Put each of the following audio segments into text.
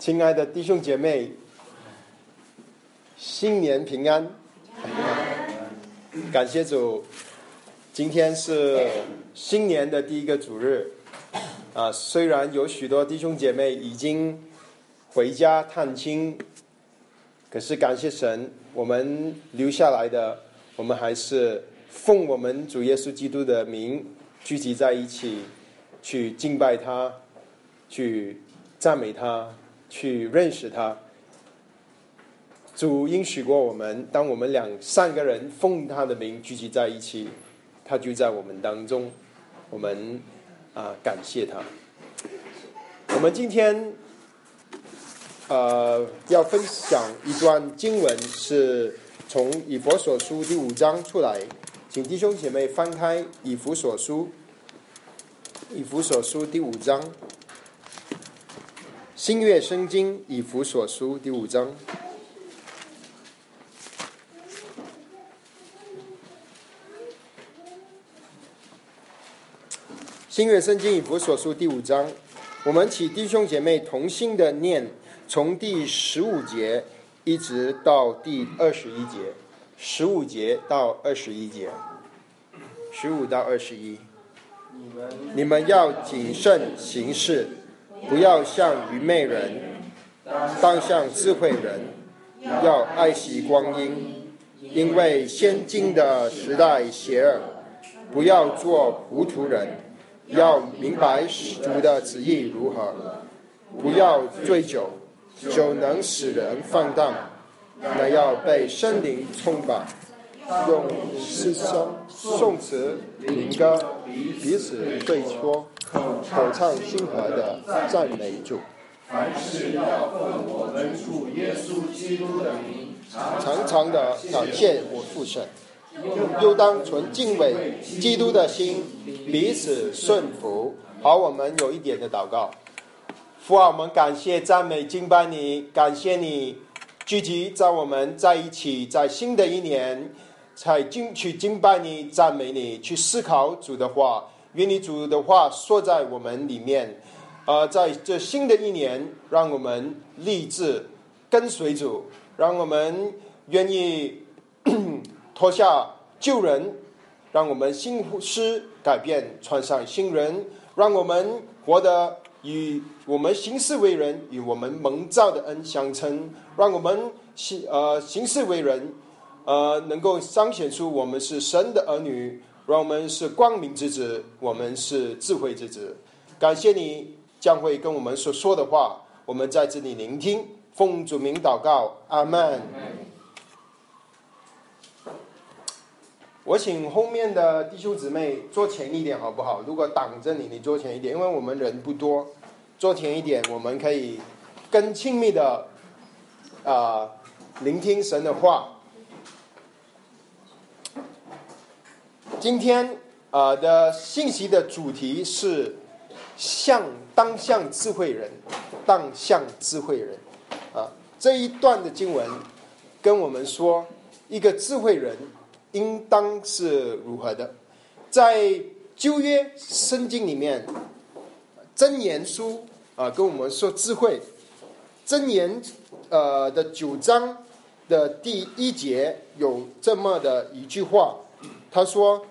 亲爱的弟兄姐妹，新年平安！感谢主，今天是新年的第一个主日。啊，虽然有许多弟兄姐妹已经回家探亲，可是感谢神，我们留下来的，我们还是奉我们主耶稣基督的名聚集在一起，去敬拜他，去赞美他，去认识他。主应许过我们，当我们两三个人奉他的名聚集在一起，他就在我们当中。我们啊，感谢他。我们今天呃要分享一段经文，是从以佛所书第五章出来，请弟兄姐妹翻开以弗所书，以弗所书第五章，新月圣经以弗所书第五章。新月圣经以弗所书第五章，我们请弟兄姐妹同心的念，从第十五节一直到第二十一节，十五节到二十一节，十五到二十一。你们要谨慎行事，不要像愚昧人，当像智慧人，要爱惜光阴，因为先进的时代邪恶，不要做糊涂人。要明白主的旨意如何，不要醉酒，酒能使人放荡，那要被圣灵充满，用诗声、颂词、灵歌彼此对说，口唱心怀的赞美主。凡事要奉我们主耶稣基督的名，常常的感谢我父神。又当存敬畏基督的心，彼此顺服。好，我们有一点的祷告。父啊，我们感谢赞美敬拜你，感谢你聚集在我们在一起，在新的一年，才敬去敬拜你，赞美你，去思考主的话。愿你主的话说在我们里面。呃，在这新的一年，让我们立志跟随主，让我们愿意。脱下旧人，让我们新师改变，穿上新人，让我们活得与我们行事为人与我们蒙造的恩相称，让我们行呃行事为人，呃能够彰显出我们是神的儿女，让我们是光明之子，我们是智慧之子。感谢你将会跟我们所说的话，我们在这里聆听，奉主名祷告，阿门。我请后面的弟兄姊妹坐前一点，好不好？如果挡着你，你坐前一点，因为我们人不多，坐前一点，我们可以更亲密的啊聆听神的话。今天啊的信息的主题是向当向智慧人，当向智慧人啊这一段的经文跟我们说一个智慧人。应当是如何的？在旧约圣经里面，箴言书啊，跟我们说智慧。箴言呃的九章的第一节有这么的一句话，他说：“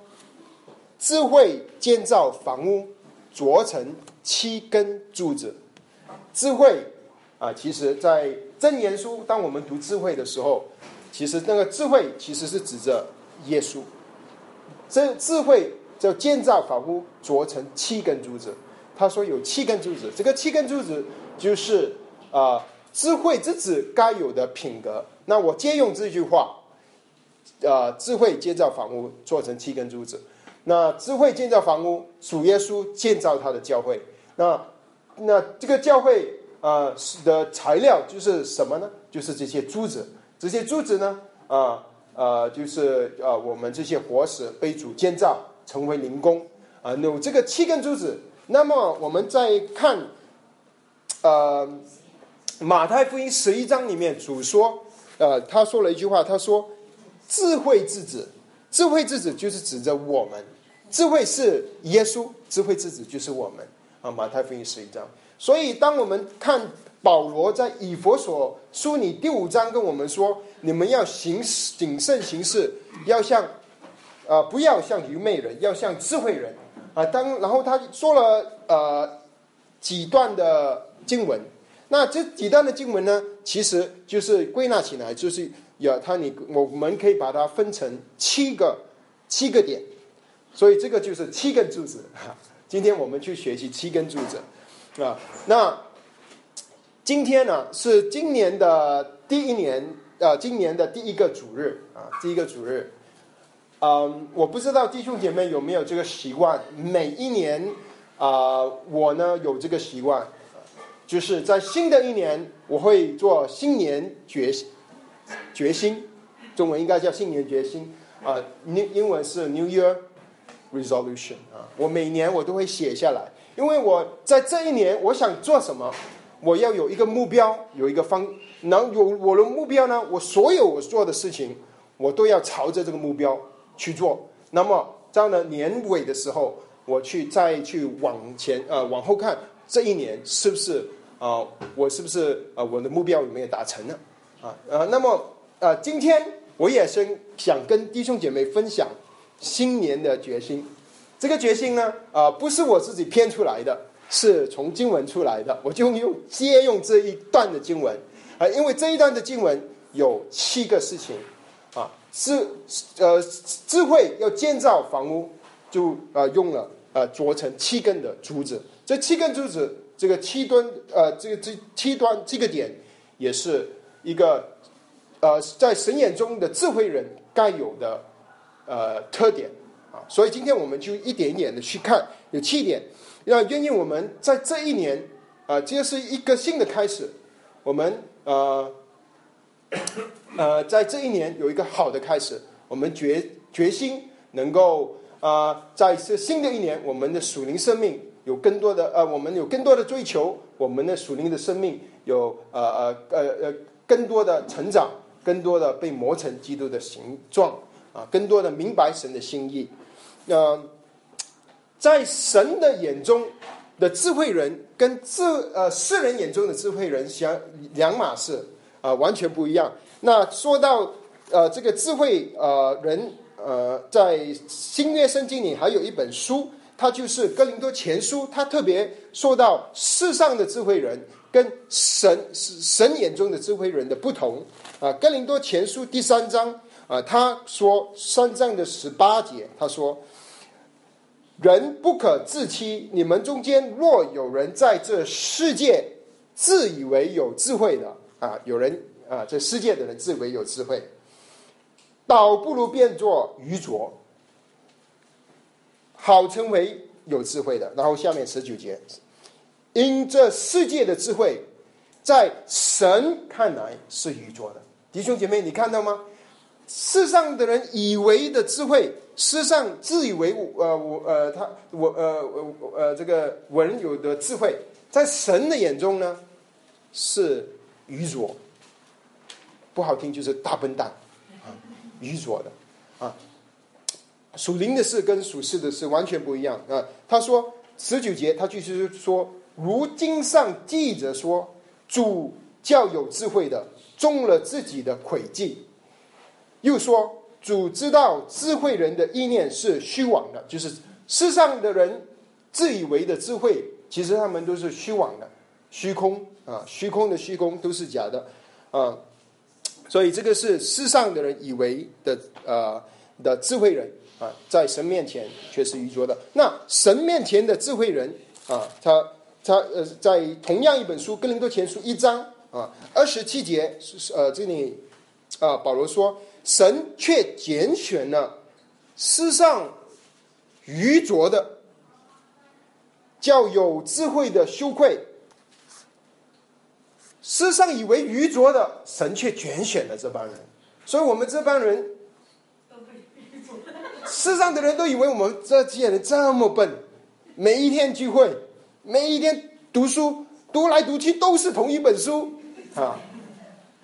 智慧建造房屋，琢成七根柱子。”智慧啊，其实，在箴言书，当我们读智慧的时候，其实那个智慧其实是指着。耶稣，这智慧叫建造房屋，琢成七根柱子。他说有七根柱子，这个七根柱子就是啊，智慧之子该有的品格。那我借用这句话，啊，智慧建造房屋，做成七根柱子。那智慧建造房屋，主耶稣建造他的教会。那那这个教会啊的材料就是什么呢？就是这些珠子。这些珠子呢，啊。呃，就是呃，我们这些活石被主建造成为灵宫啊，有这个七根柱子。那么我们再看，呃，马太福音十一章里面主说，呃，他说了一句话，他说：“智慧之子，智慧之子就是指着我们，智慧是耶稣，智慧之子就是我们啊。”马太福音十一章。所以当我们看保罗在以佛所书里第五章跟我们说，你们要行谨慎行事，要像，呃，不要像愚昧人，要像智慧人啊。当然后他说了呃几段的经文，那这几段的经文呢，其实就是归纳起来，就是有他你我们可以把它分成七个七个点，所以这个就是七根柱子。今天我们去学习七根柱子啊，那。今天呢是今年的第一年，呃，今年的第一个主日啊，第一个主日。嗯，我不知道弟兄姐妹有没有这个习惯，每一年啊，我呢有这个习惯，就是在新的一年我会做新年决决心，中文应该叫新年决心啊，英英文是 New Year Resolution 啊，我每年我都会写下来，因为我在这一年我想做什么。我要有一个目标，有一个方，能有我的目标呢？我所有我做的事情，我都要朝着这个目标去做。那么到了年尾的时候，我去再去往前呃往后看，这一年是不是啊？我是不是啊？我的目标有没有达成呢？啊呃，那么呃，今天我也是想跟弟兄姐妹分享新年的决心。这个决心呢，啊，不是我自己编出来的。是从经文出来的，我就用借用这一段的经文啊，因为这一段的经文有七个事情啊，智呃智慧要建造房屋，就呃用了呃琢成七根的珠子，这七根珠子这个七端呃这个这七端这个点也是一个呃在神眼中的智慧人该有的呃特点啊，所以今天我们就一点一点的去看，有七点。要愿意我们在这一年啊，这是一个新的开始。我们呃呃，在这一年有一个好的开始。我们决决心能够啊，在这新的一年，我们的属灵生命有更多的呃，我们有更多的追求，我们的属灵的生命有呃呃呃呃更多的成长，更多的被磨成基督的形状啊，更多的明白神的心意。那。在神的眼中的智慧人，跟智呃世人眼中的智慧人相两码事啊，完全不一样。那说到呃这个智慧呃人呃，在新约圣经里还有一本书，它就是哥林多前书，它特别说到世上的智慧人跟神神眼中的智慧人的不同啊。哥林多前书第三章啊，他说三章的十八节，他说。人不可自欺，你们中间若有人在这世界自以为有智慧的啊，有人啊，这世界的人自以为有智慧，倒不如变作愚拙，好成为有智慧的。然后下面十九节，因这世界的智慧，在神看来是愚拙的。弟兄姐妹，你看到吗？世上的人以为的智慧。世上自以为我呃我呃他我呃呃呃这个文有的智慧，在神的眼中呢是愚拙，不好听就是大笨蛋啊，愚拙的啊，属灵的事跟属世的事完全不一样啊。他说十九节，他继续说，如经上记着说，主教有智慧的中了自己的诡计，又说。主知道智慧人的意念是虚妄的，就是世上的人自以为的智慧，其实他们都是虚妄的、虚空啊，虚空的虚空都是假的啊。所以这个是世上的人以为的呃的智慧人啊，在神面前却是愚拙的。那神面前的智慧人啊，他他呃，在同样一本书《哥林多前书》一章啊二十七节是呃这里啊保罗说。神却拣选了世上愚拙的，叫有智慧的羞愧。世上以为愚拙的，神却拣选了这帮人。所以，我们这帮人，世上的人都以为我们这些人这么笨，每一天聚会，每一天读书，读来读去都是同一本书啊。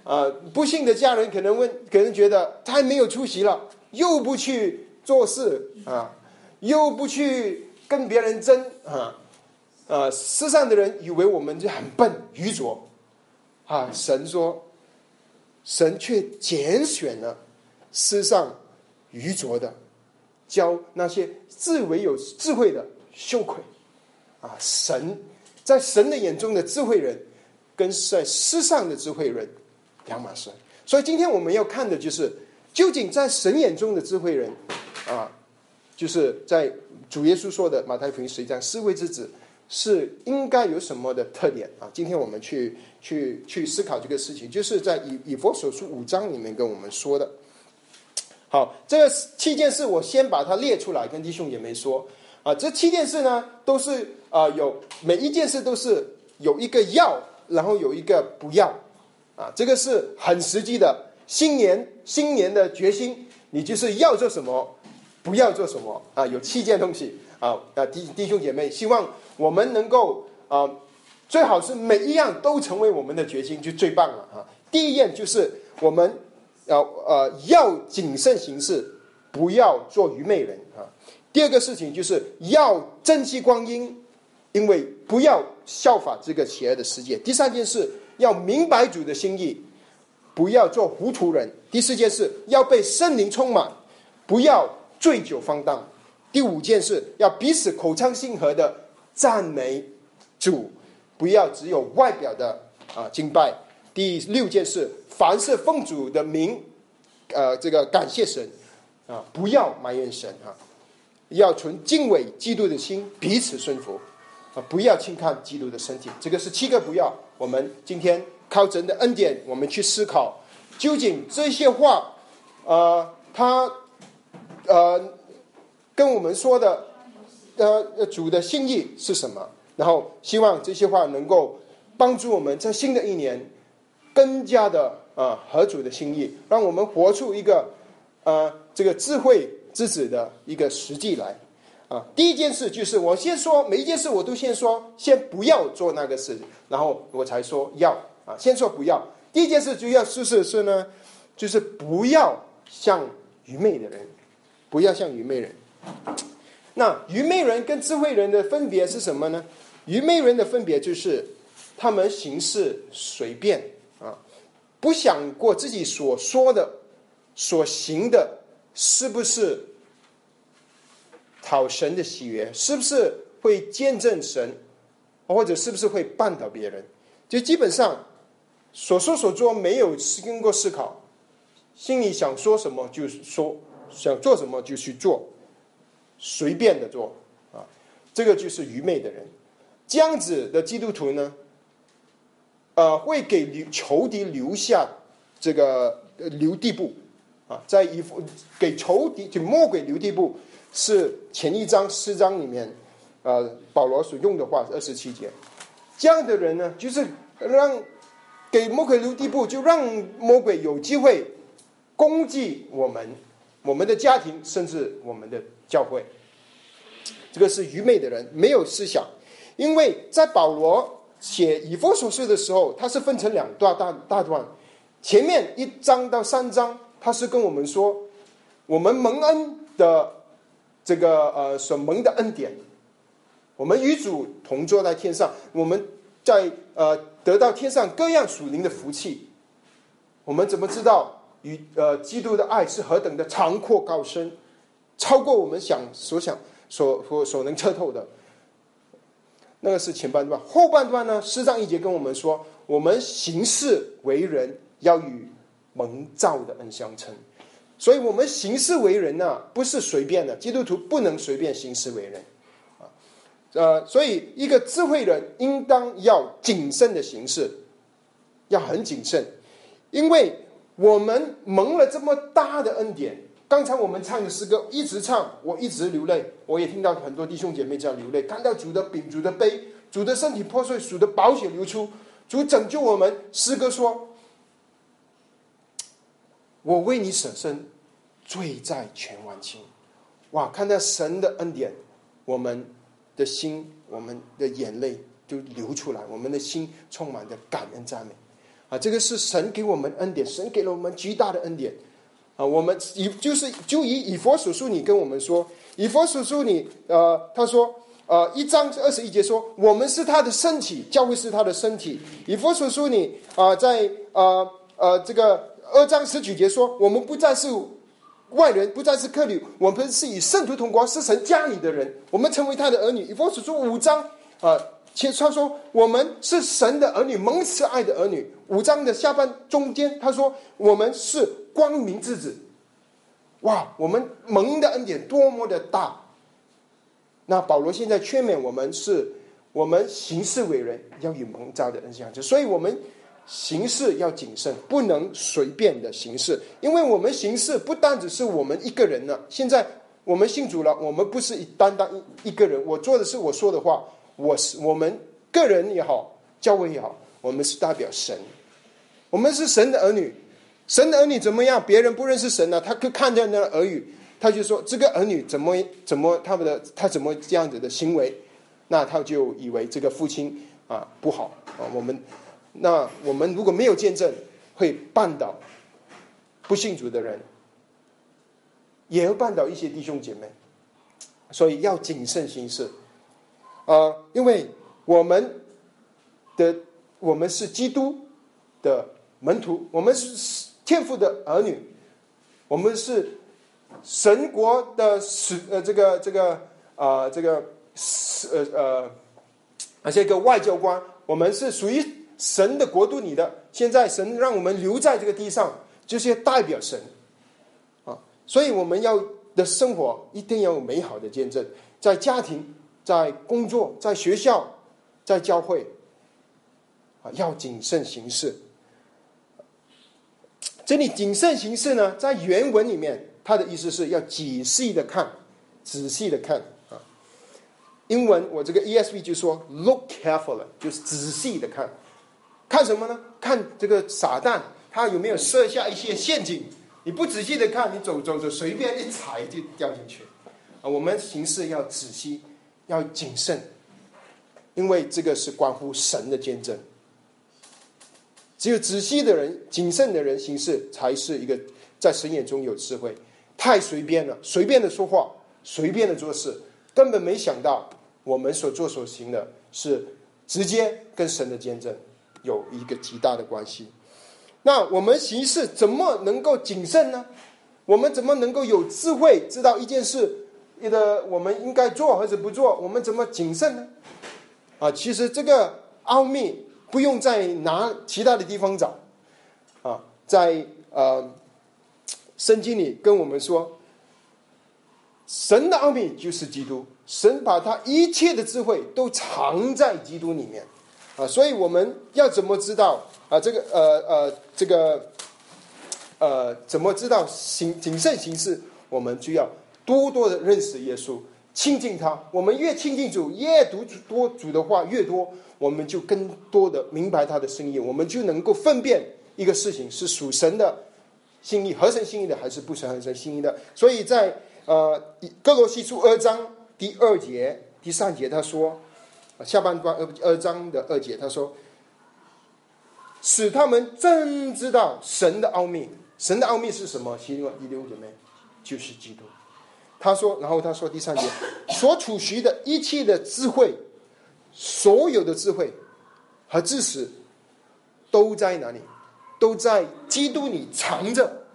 啊，不幸的家人可能问，可能觉得太没有出息了，又不去做事啊，又不去跟别人争啊，啊，世上的人以为我们就很笨、愚拙啊，神说，神却拣选了世上愚拙的，教那些自为有智慧的羞愧。啊，神在神的眼中的智慧人，跟在世上的智慧人两码事。所以今天我们要看的就是，究竟在神眼中的智慧人，啊，就是在主耶稣说的马太福音十一章四位之子。是应该有什么的特点啊？今天我们去去去思考这个事情，就是在以以佛所书五章里面跟我们说的。好，这个七件事我先把它列出来，跟弟兄姐妹说啊。这七件事呢，都是啊有每一件事都是有一个要，然后有一个不要啊。这个是很实际的，新年新年的决心，你就是要做什么，不要做什么啊。有七件东西啊啊，弟弟兄姐妹，希望。我们能够啊，最好是每一样都成为我们的决心，就最棒了啊！第一件就是我们要呃要谨慎行事，不要做愚昧人啊。第二个事情就是要珍惜光阴，因为不要效法这个邪恶的世界。第三件事要明白主的心意，不要做糊涂人。第四件事要被圣灵充满，不要醉酒放荡。第五件事要彼此口唱心和的。赞美主，不要只有外表的啊敬拜。第六件事，凡是奉主的名，呃，这个感谢神啊，不要埋怨神啊，要存敬畏基督的心，彼此顺服啊，不要轻看基督的身体。这个是七个不要。我们今天靠神的恩典，我们去思考，究竟这些话，呃，他呃跟我们说的。呃，主的心意是什么？然后希望这些话能够帮助我们在新的一年更加的啊合主的心意，让我们活出一个呃这个智慧之子的一个实际来啊。第一件事就是我先说每一件事我都先说，先不要做那个事，然后我才说要啊。先说不要，第一件事就要是是是呢，就是不要像愚昧的人，不要像愚昧人。那愚昧人跟智慧人的分别是什么呢？愚昧人的分别就是他们行事随便，不想过自己所说的、所行的是不是讨神的喜悦，是不是会见证神，或者是不是会绊倒别人？就基本上所说所做没有经过思考，心里想说什么就说，想做什么就去做。随便的做啊，这个就是愚昧的人。这样子的基督徒呢，呃，会给留仇敌留下这个留地步啊，在一给仇敌就魔鬼留地步，是前一章四章里面呃保罗所用的话二十七节。这样的人呢，就是让给魔鬼留地步，就让魔鬼有机会攻击我们。我们的家庭，甚至我们的教会，这个是愚昧的人，没有思想。因为在保罗写以弗所书的时候，他是分成两段大大段，前面一章到三章，他是跟我们说，我们蒙恩的这个呃所蒙的恩典，我们与主同坐在天上，我们在呃得到天上各样属灵的福气，我们怎么知道？与呃，基督的爱是何等的长阔高深，超过我们想所想所所所能测透的。那个是前半段，后半段呢？诗章一节跟我们说，我们行事为人要与蒙召的恩相称。所以，我们行事为人呢，不是随便的。基督徒不能随便行事为人啊。呃，所以一个智慧人应当要谨慎的行事，要很谨慎，因为。我们蒙了这么大的恩典，刚才我们唱的诗歌一直唱，我一直流泪，我也听到很多弟兄姐妹这样流泪，看到主的饼、主的杯、主的身体破碎、主的宝血流出，主拯救我们。诗歌说：“我为你舍身，罪在全完清。”哇！看到神的恩典，我们的心、我们的眼泪就流出来，我们的心充满着感恩赞美。啊，这个是神给我们恩典，神给了我们极大的恩典，啊，我们以就是就以以佛所说，你跟我们说，以佛所说，你呃，他说呃，一章二十一节说，我们是他的身体，教会是他的身体。以佛所说你啊，在呃呃这个二章十九节说，我们不再是外人，不再是客旅，我们是以圣徒同光，是神家里的人，我们成为他的儿女。以佛所说五章啊，实他说我们是神的儿女，蒙慈爱的儿女。五章的下半中间，他说我们是光明之子。哇，我们蒙的恩典多么的大！那保罗现在劝勉我们是，我们行事为人要与蒙召的恩相称，所以我们行事要谨慎，不能随便的行事，因为我们行事不单只是我们一个人了。现在我们信主了，我们不是单单一一个人，我做的是我说的话，我是我们个人也好，教会也好，我们是代表神，我们是神的儿女，神的儿女怎么样？别人不认识神呢，他可看见那儿女。他就说：“这个儿女怎么怎么他们的他怎么这样子的行为？那他就以为这个父亲啊不好啊。我们那我们如果没有见证，会绊倒不信主的人，也会绊倒一些弟兄姐妹。所以要谨慎行事啊，因为我们的我们是基督的门徒，我们是天父的儿女，我们是。”神国的使呃，这个这个啊，这个是呃呃，而且个外交官，我们是属于神的国度里的。现在神让我们留在这个地上，就是要代表神啊。所以我们要的生活一定要有美好的见证，在家庭、在工作、在学校、在教会啊，要谨慎行事。这里谨慎行事呢，在原文里面。他的意思是要仔细的看，仔细的看啊。英文我这个 ESV 就说 “look carefully”，就是仔细的看。看什么呢？看这个撒旦他有没有设下一些陷阱。你不仔细的看，你走走走，随便一踩就掉进去。啊，我们行事要仔细，要谨慎，因为这个是关乎神的见证。只有仔细的人、谨慎的人行事，才是一个在神眼中有智慧。太随便了，随便的说话，随便的做事，根本没想到我们所做所行的是直接跟神的见证有一个极大的关系。那我们行事怎么能够谨慎呢？我们怎么能够有智慧知道一件事的我们应该做还是不做？我们怎么谨慎呢？啊，其实这个奥秘不用在拿其他的地方找啊，在呃。圣经里跟我们说，神的奥秘就是基督，神把他一切的智慧都藏在基督里面，啊，所以我们要怎么知道啊？这个呃呃，这个呃，怎么知道行谨慎行事？我们就要多多的认识耶稣，亲近他。我们越亲近主，越读多主的话越多，我们就更多的明白他的声音，我们就能够分辨一个事情是属神的。心意合神心意的还是不合神心意的？所以在呃哥罗西书二章第二节、第三节，他说下半段二二章的二节，他说使他们真知道神的奥秘。神的奥秘是什么？弟兄姐妹，就是基督。他说，然后他说第三节所储蓄的一切的智慧，所有的智慧和知识都在哪里？都在基督里藏着，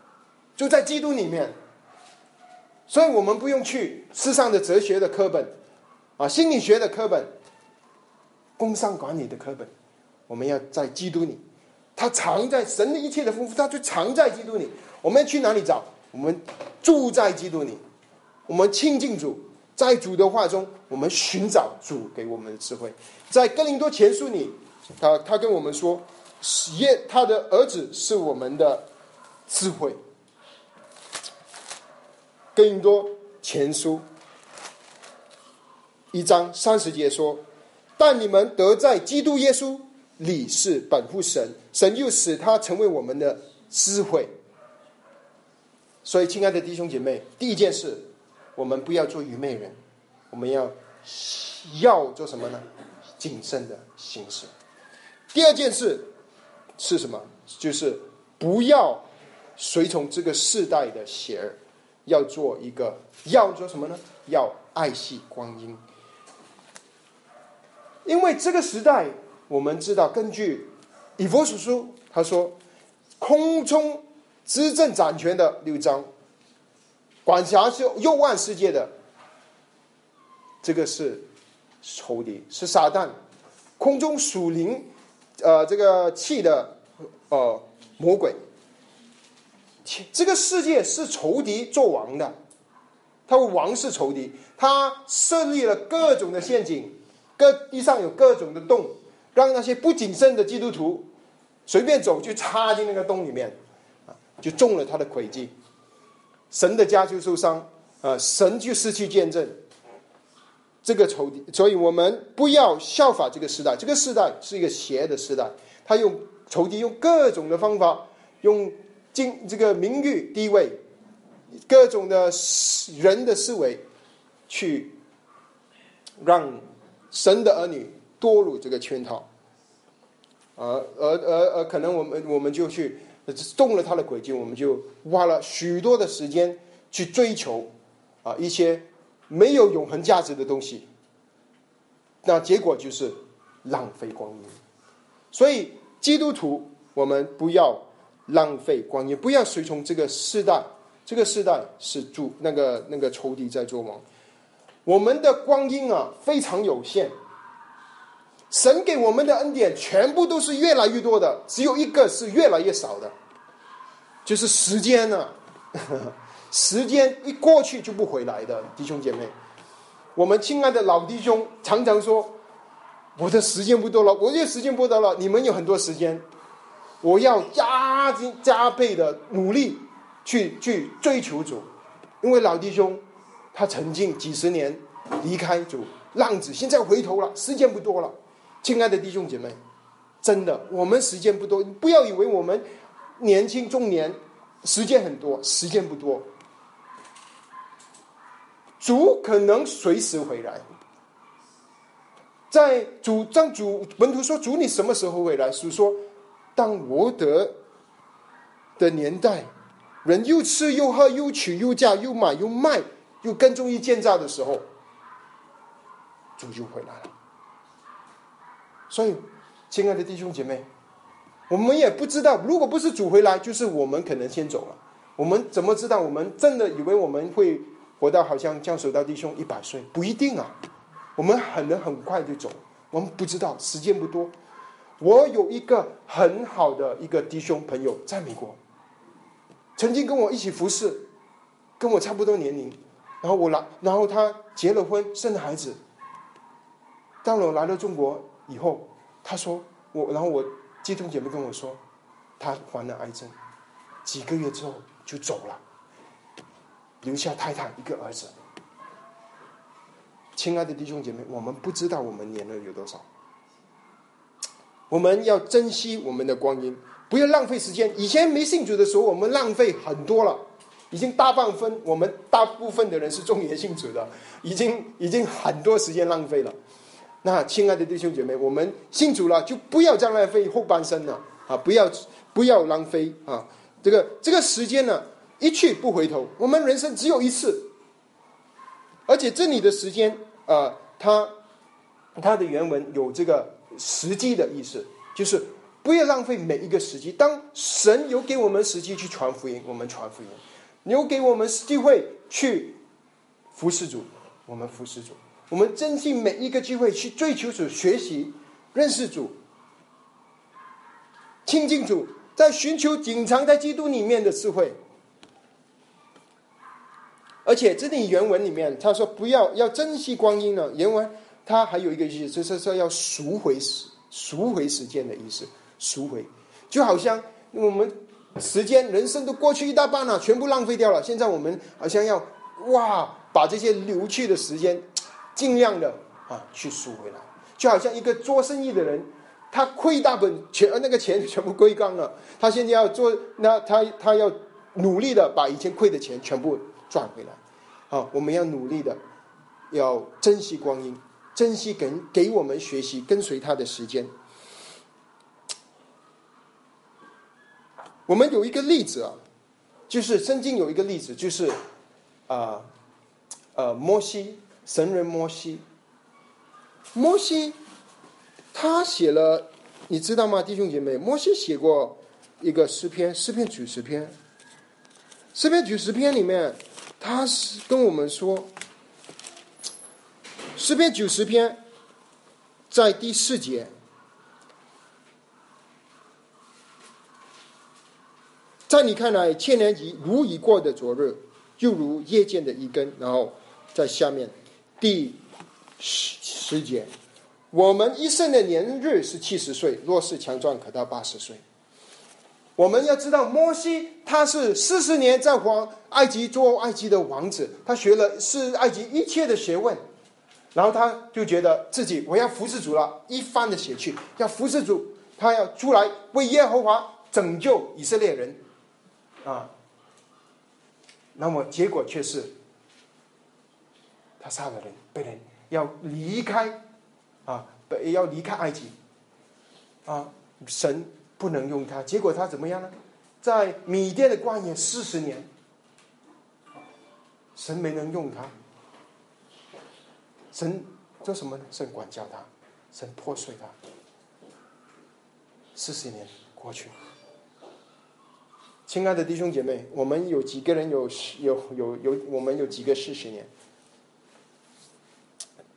就在基督里面，所以我们不用去世上的哲学的课本，啊，心理学的课本，工商管理的课本，我们要在基督里，它藏在神的一切的丰富，它就藏在基督里。我们要去哪里找？我们住在基督里，我们亲近主，在主的话中，我们寻找主给我们的智慧。在哥林多前书里，他他跟我们说。耶，他的儿子是我们的智慧。更多前书一章三十节说：“但你们得在基督耶稣里是本乎神，神又使他成为我们的智慧。”所以，亲爱的弟兄姐妹，第一件事，我们不要做愚昧人，我们要要做什么呢？谨慎的行事。第二件事。是什么？就是不要随从这个世代的邪儿，要做一个要做什么呢？要爱惜光阴。因为这个时代，我们知道，根据以佛所书，他说，空中执政掌权的六章，管辖是右万世界的，这个是仇敌，是撒旦，空中属灵，呃，这个气的，呃，魔鬼。这个世界是仇敌做王的，他王是仇敌，他设立了各种的陷阱，各地上有各种的洞，让那些不谨慎的基督徒随便走就插进那个洞里面，啊，就中了他的诡计，神的家就受伤，啊，神就失去见证。这个仇敌，所以我们不要效法这个时代，这个时代是一个邪的时代，他用仇敌用各种的方法用。经这个名誉地位，各种的人的思维，去让神的儿女堕入这个圈套，而而而而可能我们我们就去中了他的诡计，我们就花了许多的时间去追求啊一些没有永恒价值的东西，那结果就是浪费光阴。所以基督徒，我们不要。浪费光阴，不要随从这个时代。这个时代是主那个那个仇敌在做王。我们的光阴啊非常有限，神给我们的恩典全部都是越来越多的，只有一个是越来越少的，就是时间呢。时间一过去就不回来的，弟兄姐妹。我们亲爱的老弟兄常常说：“我的时间不多了，我这时间不多了。”你们有很多时间。我要加加加倍的努力去去追求主，因为老弟兄他曾经几十年离开主浪子，现在回头了，时间不多了。亲爱的弟兄姐妹，真的，我们时间不多，不要以为我们年轻中年时间很多，时间不多。主可能随时回来，在主张主门徒说：“主，你什么时候回来？”主说。当罗德的年代，人又吃又喝又娶又嫁又买又卖又跟中医建造的时候，主就回来了。所以，亲爱的弟兄姐妹，我们也不知道，如果不是主回来，就是我们可能先走了。我们怎么知道？我们真的以为我们会活到好像江守道弟兄一百岁？不一定啊。我们可能很快就走，我们不知道，时间不多。我有一个很好的一个弟兄朋友，在美国，曾经跟我一起服侍，跟我差不多年龄，然后我来，然后他结了婚，生了孩子。当我来到中国以后，他说我，然后我接通姐妹跟我说，他患了癌症，几个月之后就走了，留下太太一个儿子。亲爱的弟兄姐妹，我们不知道我们年龄有多少。我们要珍惜我们的光阴，不要浪费时间。以前没信主的时候，我们浪费很多了，已经大半分。我们大部分的人是中年信主的，已经已经很多时间浪费了。那亲爱的弟兄姐妹，我们信主了，就不要再浪费后半生了啊！不要不要浪费啊！这个这个时间呢，一去不回头。我们人生只有一次，而且这里的时间啊，它它的原文有这个。时机的意思就是不要浪费每一个时机。当神有给我们时机去传福音，我们传福音；有给我们机会去服侍主，我们服侍主。我们珍惜每一个机会去追求主、学习、认识主、亲近主，在寻求隐藏在基督里面的智慧。而且这里原文里面他说：“不要要珍惜光阴了。”原文。它还有一个意思，就是说要赎回时、赎回时间的意思，赎回，就好像我们时间、人生都过去一大半了，全部浪费掉了。现在我们好像要哇，把这些流去的时间尽量的啊去赎回来，就好像一个做生意的人，他亏大本钱，那个钱全部归刚了，他现在要做，那他他要努力的把以前亏的钱全部赚回来。啊，我们要努力的，要珍惜光阴。珍惜给给我们学习跟随他的时间。我们有一个例子啊，就是圣经有一个例子，就是啊呃摩西神人摩西，摩西他写了，你知道吗，弟兄姐妹？摩西写过一个诗篇，诗篇九十篇。诗篇九十篇里面，他是跟我们说，诗篇九十篇在第四节，在你看来，千年级如已过的昨日，就如夜间的一根。然后在下面第十十节，我们一生的年日是七十岁，若是强壮，可到八十岁。我们要知道，摩西他是四十年在皇埃及做埃及的王子，他学了是埃及一切的学问，然后他就觉得自己我要服侍主了，一番的写去要服侍主，他要出来为耶和华拯救以色列人，啊，那么结果却是他杀了人，被人要离开，啊，被要离开埃及，啊，神。不能用他，结果他怎么样呢？在米甸的旷野四十年，神没能用他。神做什么呢？神管教他，神破碎他。四十年过去，亲爱的弟兄姐妹，我们有几个人有有有有？我们有几个四十年？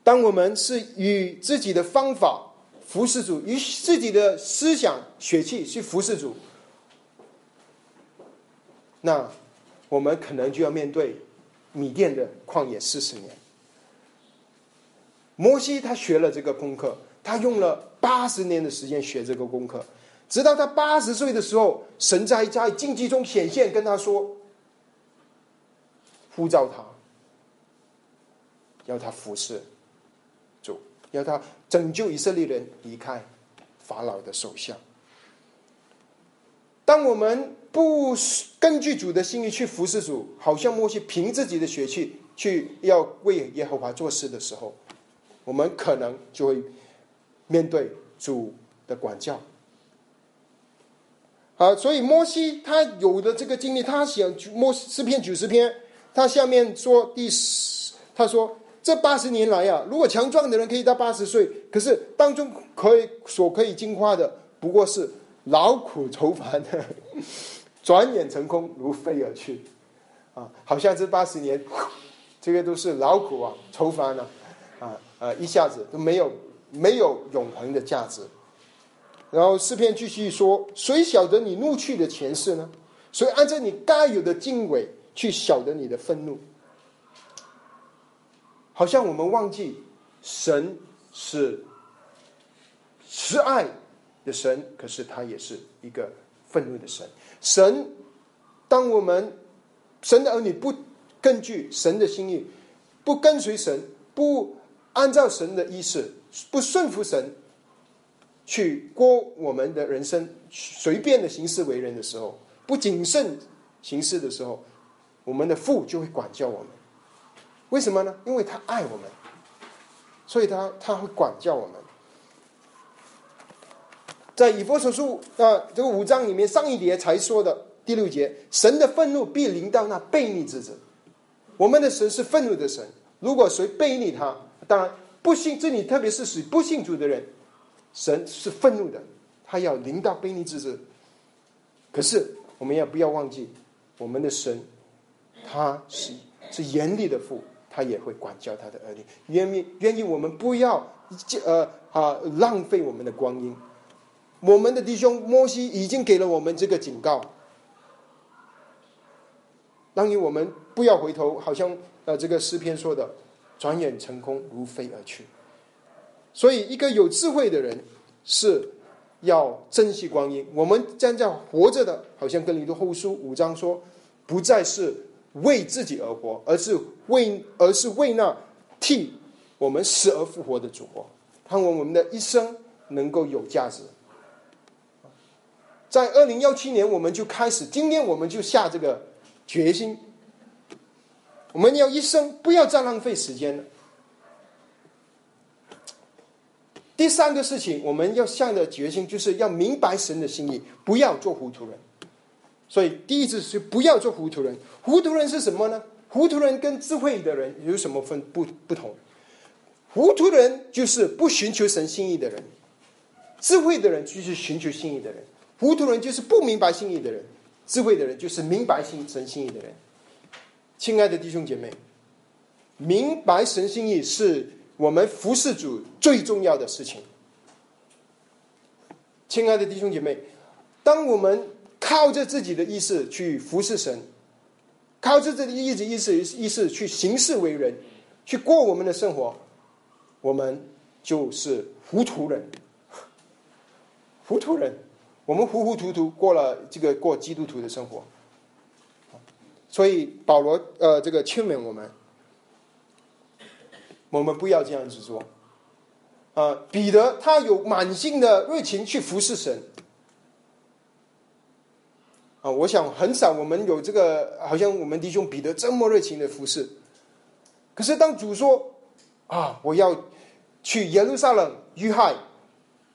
当我们是与自己的方法。服侍主，以自己的思想血气去服侍主，那我们可能就要面对米甸的旷野四十年。摩西他学了这个功课，他用了八十年的时间学这个功课，直到他八十岁的时候，神在在荆棘中显现，跟他说，呼召他，要他服侍。要他拯救以色列人离开法老的手下。当我们不根据主的心意去服侍主，好像摩西凭自己的血气去要为耶和华做事的时候，我们可能就会面对主的管教。啊，所以摩西他有的这个经历，他想摩诗篇九十篇，他下面说第十，他说。这八十年来呀，如果强壮的人可以到八十岁，可是当中可以所可以进化的，不过是劳苦愁烦的，转眼成空，如飞而去，啊，好像这八十年，这个都是劳苦啊，愁烦啊，啊啊，一下子都没有没有永恒的价值。然后诗篇继续说：“谁晓得你怒去的前世呢？谁按照你该有的经纬去晓得你的愤怒？”好像我们忘记，神是慈爱的神，可是他也是一个愤怒的神。神，当我们神的儿女不根据神的心意，不跟随神，不按照神的意思，不顺服神，去过我们的人生，随便的行事为人的时候，不谨慎行事的时候，我们的父就会管教我们。为什么呢？因为他爱我们，所以他他会管教我们。在以佛所书啊这个五章里面上一节才说的第六节，神的愤怒必临到那悖逆之子。我们的神是愤怒的神，如果谁背逆他，当然不信这里特别是属不信主的人，神是愤怒的，他要临到悖逆之子。可是我们要不要忘记，我们的神他是是严厉的父。他也会管教他的儿女，愿意愿意我们不要呃啊浪费我们的光阴。我们的弟兄摩西已经给了我们这个警告，让于我们不要回头，好像呃这个诗篇说的，转眼成空，如飞而去。所以，一个有智慧的人是要珍惜光阴。我们站在活着的，好像跟你的后书五章说，不再是。为自己而活，而是为而是为那替我们死而复活的主活，盼望我们的一生能够有价值。在二零幺七年，我们就开始，今天我们就下这个决心，我们要一生不要再浪费时间了。第三个事情，我们要下的决心，就是要明白神的心意，不要做糊涂人。所以，第一次是不要做糊涂人。糊涂人是什么呢？糊涂人跟智慧的人有什么分不不同？糊涂人就是不寻求神心意的人，智慧的人就是寻求心意的人，糊涂人就是不明白心意的人，智慧的人就是明白心神心意的人。亲爱的弟兄姐妹，明白神心意是我们服侍主最重要的事情。亲爱的弟兄姐妹，当我们靠着自己的意识去服侍神，靠着自己意志、意识、意识去行事为人，去过我们的生活，我们就是糊涂人。糊涂人，我们糊糊涂涂过了这个过基督徒的生活。所以保罗呃，这个劝勉我们，我们不要这样子做。啊，彼得他有满心的热情去服侍神。啊，我想很少我们有这个，好像我们弟兄彼得这么热情的服侍。可是当主说啊，我要去耶路撒冷遇害、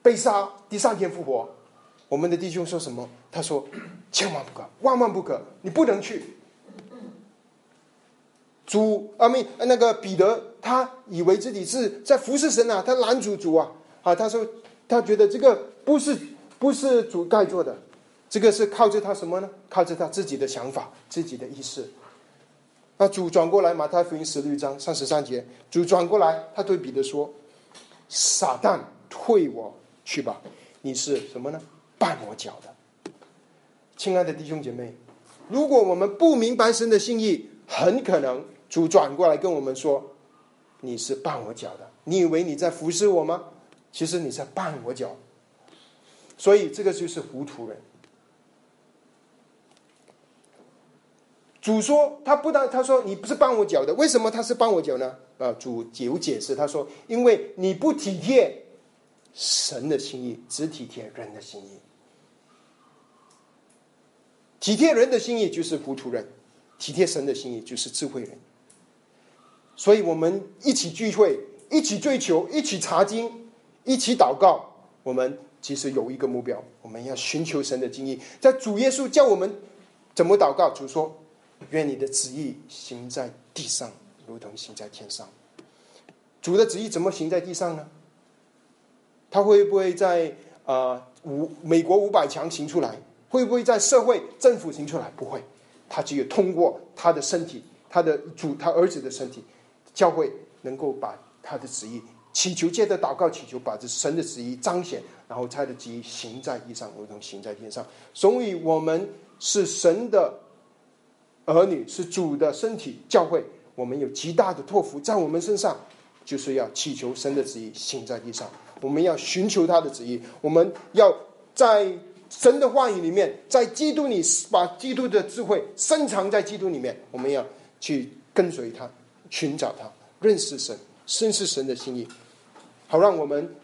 被杀，第三天复活，我们的弟兄说什么？他说：千万不可，万万不可，你不能去。主阿弥那个彼得，他以为自己是在服侍神啊，他拦主主啊啊！他说他觉得这个不是不是主该做的，这个是靠着他什么呢？靠着他自己的想法、自己的意识。那主转过来，马太福音十六章三十三节，主转过来，他对彼得说：“撒旦，退我去吧！你是什么呢？绊我脚的。”亲爱的弟兄姐妹，如果我们不明白神的心意，很可能。主转过来跟我们说：“你是绊我脚的，你以为你在服侍我吗？其实你在绊我脚。所以这个就是糊涂人。”主说：“他不但他说你不是帮我缴的，为什么他是帮我缴呢？”啊，主有解释，他说：“因为你不体贴神的心意，只体贴人的心意。体贴人的心意就是糊涂人，体贴神的心意就是智慧人。”所以我们一起聚会，一起追求，一起查经，一起祷告。我们其实有一个目标，我们要寻求神的经意。在主耶稣教我们怎么祷告，主说：“愿你的旨意行在地上，如同行在天上。”主的旨意怎么行在地上呢？他会不会在啊五美国五百强行出来？会不会在社会政府行出来？不会，他只有通过他的身体，他的主，他儿子的身体。教会能够把他的旨意祈求，借着祷告祈求，把这神的旨意彰显，然后他的旨意行在地上，如同行在天上。所以，我们是神的儿女，是主的身体。教会，我们有极大的托付在我们身上，就是要祈求神的旨意行在地上。我们要寻求他的旨意，我们要在神的话语里面，在基督里把基督的智慧深藏在基督里面。我们要去跟随他。寻找他，认识神，深识神的心意，好让我们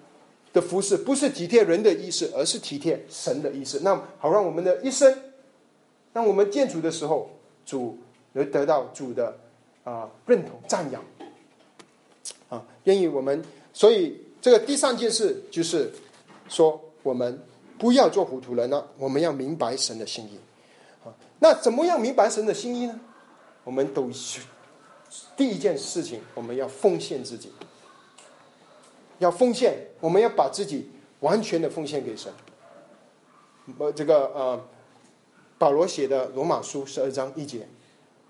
的服饰不是体贴人的意思，而是体贴神的意思。那好让我们的一生，当我们见主的时候，主能得到主的啊认同赞扬，啊，愿意我们。所以这个第三件事就是说，我们不要做糊涂人了，我们要明白神的心意。啊，那怎么样明白神的心意呢？我们都。第一件事情，我们要奉献自己，要奉献，我们要把自己完全的奉献给神。呃，这个呃，保罗写的罗马书十二章一节，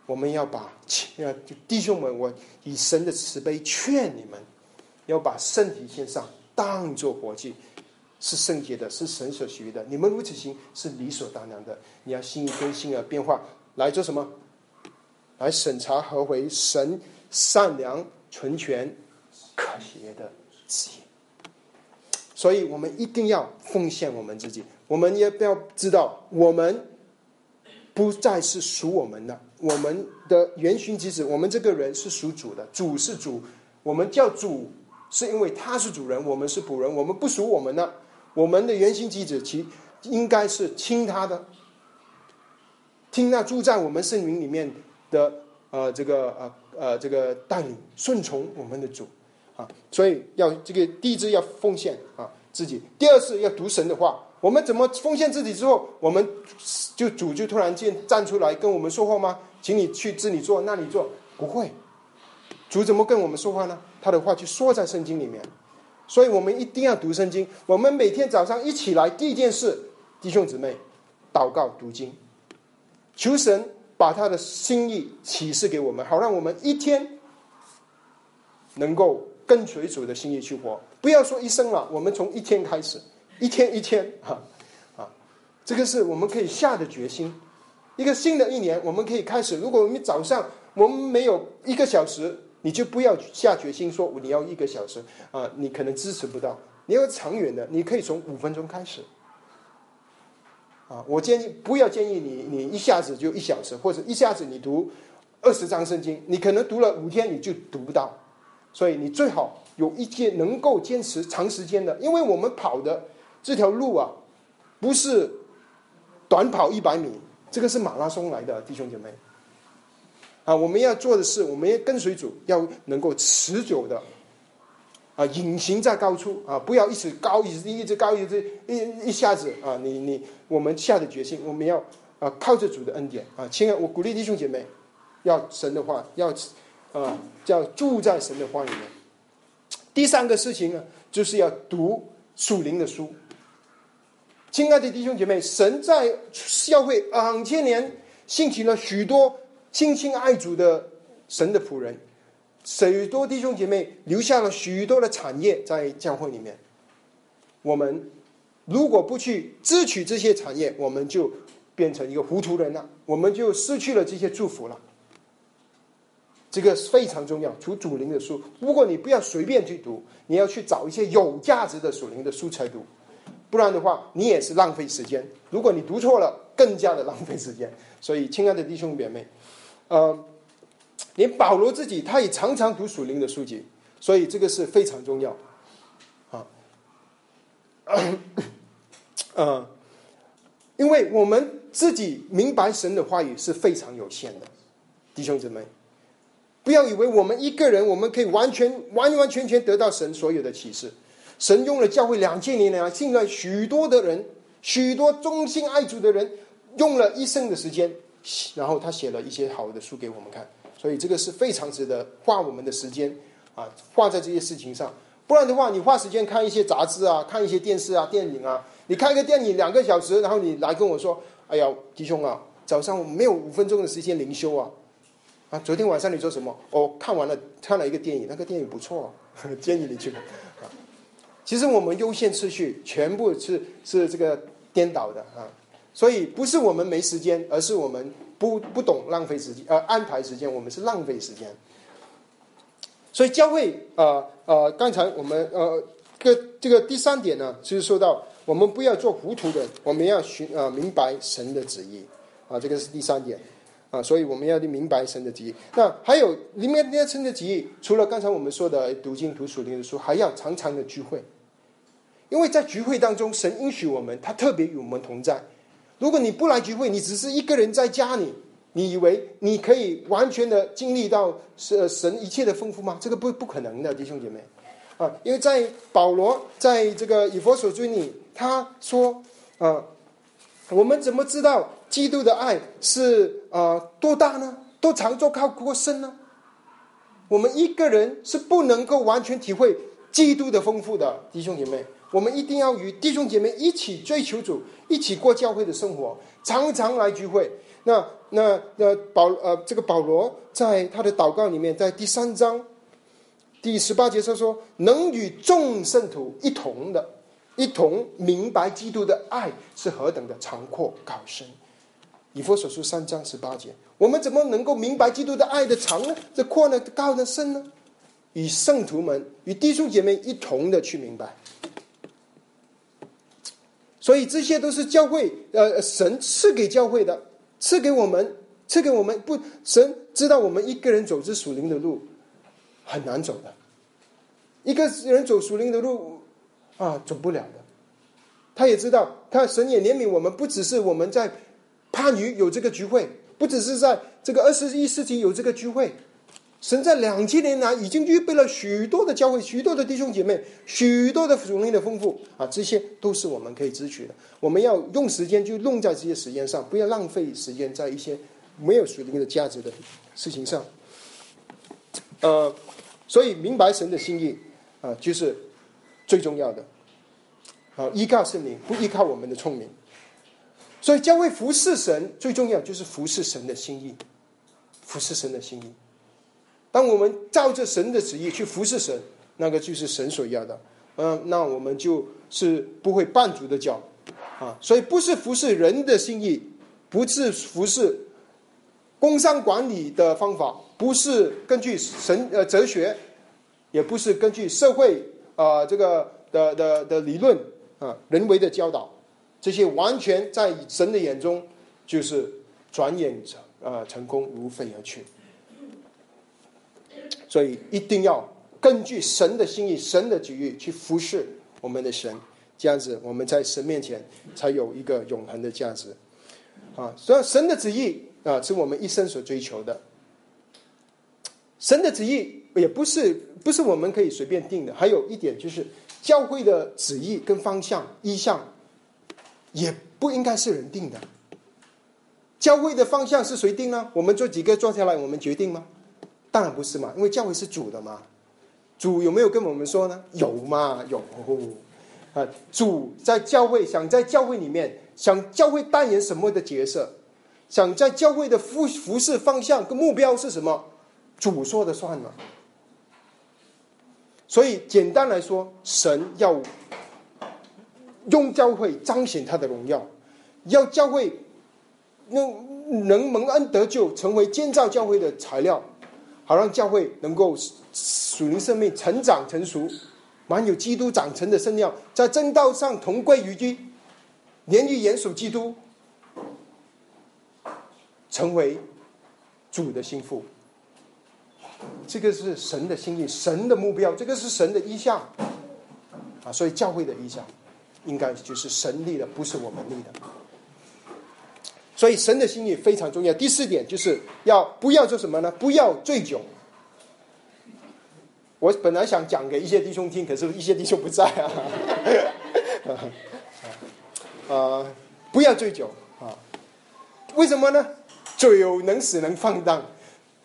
我们要把呃弟兄们，我以神的慈悲劝你们，要把身体献上，当作活祭，是圣洁的，是神所喜悦的。你们如此行，是理所当然的。你要心意更新而变化，来做什么？来审查何为神善良、纯全、可邪的旨意。所以我们一定要奉献我们自己。我们也不要知道，我们不再是属我们的。我们的元勋之子，我们这个人是属主的，主是主。我们叫主，是因为他是主人，我们是仆人。我们不属我们的，我们的元勋之子，其应该是听他的，听那住在我们圣灵里面。的呃，这个呃呃，这个带领顺从我们的主啊，所以要这个第一次要奉献啊自己，第二次要读神的话。我们怎么奉献自己之后，我们就主就突然间站出来跟我们说话吗？请你去这里做，那里做，不会。主怎么跟我们说话呢？他的话就说在圣经里面。所以我们一定要读圣经。我们每天早上一起来，第一件事，弟兄姊妹，祷告读经，求神把他的心意启示给我们，好让我们一天能够跟随主的心意去活。不要说一生了，我们从一天开始，一天一天，哈啊，这个是我们可以下的决心。一个新的一年，我们可以开始。如果我们早上我们没有一个小时，你就不要下决心说你要一个小时啊，你可能支持不到。你要长远的，你可以从五分钟开始。啊，我建议不要建议你，你一下子就一小时，或者一下子你读二十章圣经，你可能读了五天你就读不到。所以你最好有一件能够坚持长时间的，因为我们跑的这条路啊，不是短跑一百米。这个是马拉松来的，弟兄姐妹，啊，我们要做的是，我们要跟随主，要能够持久的，啊，隐形在高处啊，不要一直高，一直一直高，一直一一下子啊，你你，我们下的决心，我们要啊，靠着主的恩典啊，亲爱，我鼓励弟兄姐妹，要神的话，要啊，叫住在神的话里面。第三个事情呢，就是要读属灵的书。亲爱的弟兄姐妹，神在教会两千年兴起了许多亲亲爱主的神的仆人，许多弟兄姐妹留下了许多的产业在教会里面。我们如果不去支取这些产业，我们就变成一个糊涂人了，我们就失去了这些祝福了。这个非常重要，读主灵的书。不过你不要随便去读，你要去找一些有价值的属灵的书才读。不然的话，你也是浪费时间。如果你读错了，更加的浪费时间。所以，亲爱的弟兄姐妹，呃，连保罗自己他也常常读属灵的书籍，所以这个是非常重要。啊，呃，因为我们自己明白神的话语是非常有限的，弟兄姊妹，不要以为我们一个人我们可以完全完完全全得到神所有的启示。神用了教会两千年来，现在许多的人，许多忠心爱主的人，用了一生的时间，然后他写了一些好的书给我们看，所以这个是非常值得花我们的时间啊，花在这些事情上。不然的话，你花时间看一些杂志啊，看一些电视啊、电影啊，你看一个电影两个小时，然后你来跟我说：“哎呀，弟兄啊，早上我没有五分钟的时间灵修啊，啊，昨天晚上你做什么？哦，看完了，看了一个电影，那个电影不错，建议你去看。”其实我们优先次序全部是是这个颠倒的啊，所以不是我们没时间，而是我们不不懂浪费时间，呃，安排时间，我们是浪费时间。所以教会，呃呃，刚才我们呃，个这个第三点呢，就是说到我们不要做糊涂人，我们要寻呃明白神的旨意啊，这个是第三点啊，所以我们要明白神的旨意。那还有里面那神的旨意，除了刚才我们说的读经读属灵的书，还要常常的聚会。因为在聚会当中，神允许我们，他特别与我们同在。如果你不来聚会，你只是一个人在家里，你以为你可以完全的经历到是神一切的丰富吗？这个不不可能的，弟兄姐妹啊！因为在保罗在这个以佛所追里，他说啊，我们怎么知道基督的爱是啊多大呢？多长，多高，多深呢？我们一个人是不能够完全体会基督的丰富的，弟兄姐妹。我们一定要与弟兄姐妹一起追求主，一起过教会的生活，常常来聚会。那那那保呃，这个保罗在他的祷告里面，在第三章第十八节他说：“能与众圣徒一同的，一同明白基督的爱是何等的长阔高深。”以弗所书三章十八节，我们怎么能够明白基督的爱的长呢？这阔呢？高呢？深呢？与圣徒们，与弟兄姐妹一同的去明白。所以这些都是教会，呃，神赐给教会的，赐给我们，赐给我们不，神知道我们一个人走这属灵的路很难走的，一个人走属灵的路啊，走不了的。他也知道，他神也怜悯我们，不只是我们在番禺有这个聚会，不只是在这个二十一世纪有这个聚会。神在两千年来已经预备了许多的教会，许多的弟兄姐妹，许多的属灵的丰富啊，这些都是我们可以支取的。我们要用时间就用在这些时间上，不要浪费时间在一些没有属灵的价值的事情上。呃，所以明白神的心意啊，就是最重要的。啊，依靠圣灵，不依靠我们的聪明。所以教会服侍神最重要就是服侍神的心意，服侍神的心意。当我们照着神的旨意去服侍神，那个就是神所要的。嗯，那我们就是不会绊足的脚啊。所以不是服侍人的心意，不是服侍工商管理的方法，不是根据神呃哲学，也不是根据社会啊这个的的的理论啊人为的教导。这些完全在神的眼中，就是转眼成呃成功如飞而去。所以一定要根据神的心意、神的旨意去服侍我们的神，这样子我们在神面前才有一个永恒的价值。啊，所以神的旨意啊，是我们一生所追求的。神的旨意也不是不是我们可以随便定的。还有一点就是，教会的旨意跟方向、意向。也不应该是人定的，教会的方向是谁定呢？我们做几个坐下来，我们决定吗？当然不是嘛，因为教会是主的嘛。主有没有跟我们说呢？有嘛，有。啊，主在教会，想在教会里面，想教会扮演什么的角色，想在教会的服服饰方向跟目标是什么？主说的算了。所以简单来说，神要。用教会彰显他的荣耀，要教会能能蒙恩得救，成为建造教会的材料，好让教会能够属灵生命成长成熟，满有基督长成的圣量，在正道上同归于尽，连于严守基督，成为主的心腹。这个是神的心意，神的目标，这个是神的意向啊！所以教会的意向。应该就是神立的，不是我们立的。所以神的心意非常重要。第四点就是要不要做什么呢？不要醉酒。我本来想讲给一些弟兄听，可是一些弟兄不在啊。啊，不要醉酒啊！为什么呢？酒能使人放荡，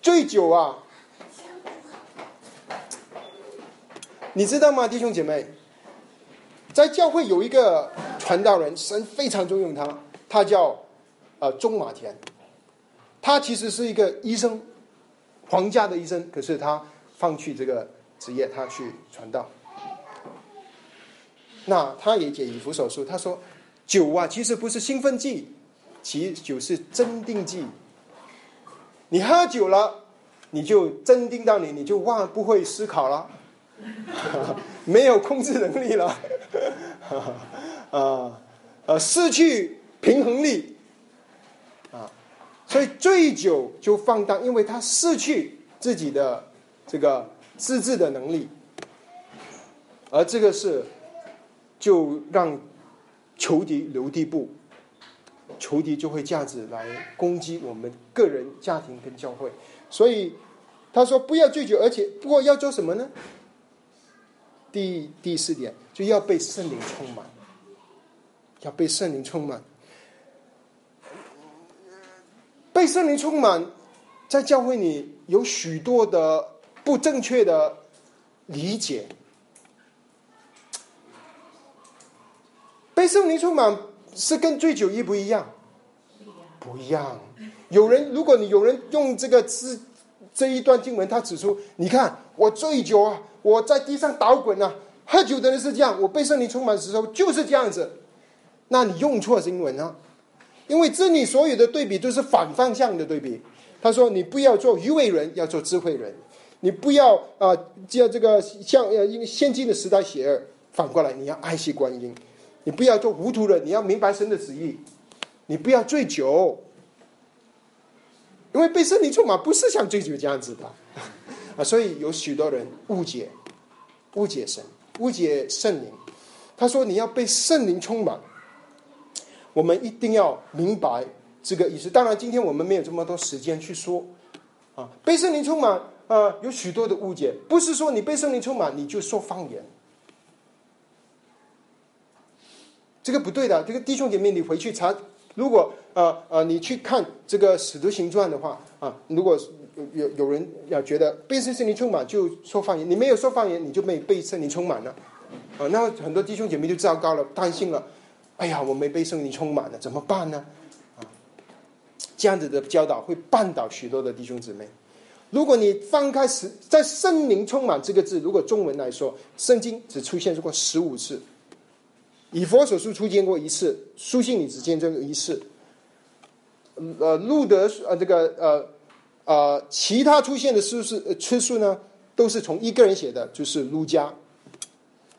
醉酒啊！你知道吗，弟兄姐妹？在教会有一个传道人，神非常重用他，他叫呃中马田，他其实是一个医生，皇家的医生，可是他放弃这个职业，他去传道。那他也解以弗手术，他说酒啊，其实不是兴奋剂，其酒是镇定剂。你喝酒了，你就镇定到你，你就忘不会思考了。没有控制能力了，啊，呃，失去平衡力，所以醉酒就放荡，因为他失去自己的这个自制的能力，而这个是就让仇敌留地步，仇敌就会这样子来攻击我们个人、家庭跟教会，所以他说不要醉酒，而且不过要做什么呢？第第四点就要被圣灵充满，要被圣灵充满，被圣灵充满，在教会里有许多的不正确的理解。被圣灵充满是跟醉酒一不一样？不一样。有人，如果你有人用这个字这一段经文，他指出，你看我醉酒啊。我在地上打滚啊！喝酒的人是这样，我被圣灵充满的时候就是这样子。那你用错经文啊！因为这里所有的对比都是反方向的对比。他说：“你不要做愚昧人，要做智慧人；你不要啊，叫这个像呃，因为先进的时代邪恶，反过来你要爱惜观音；你不要做糊涂人，你要明白神的旨意；你不要醉酒，因为被圣灵充满不是像醉酒这样子的。”啊，所以有许多人误解，误解神，误解圣灵。他说：“你要被圣灵充满。”我们一定要明白这个意思。当然，今天我们没有这么多时间去说。啊，被圣灵充满，呃，有许多的误解，不是说你被圣灵充满你就说方言，这个不对的。这个弟兄姐妹，你回去查，如果呃呃，你去看这个使徒行传的话，啊，如果。有有人要觉得被圣灵充满就说方言，你没有说方言，你就没被圣灵充满了。啊，那很多弟兄姐妹就糟糕了，担心了，哎呀，我没被圣灵充满了，怎么办呢？啊，这样子的教导会绊倒许多的弟兄姊妹。如果你翻开十在圣灵充满这个字，如果中文来说，圣经只出现过十五次，以佛所书出现过一次，书信里只见这个一次。呃，路德呃这个呃呃其他出现的次数次数呢，都是从一个人写的，就是路加。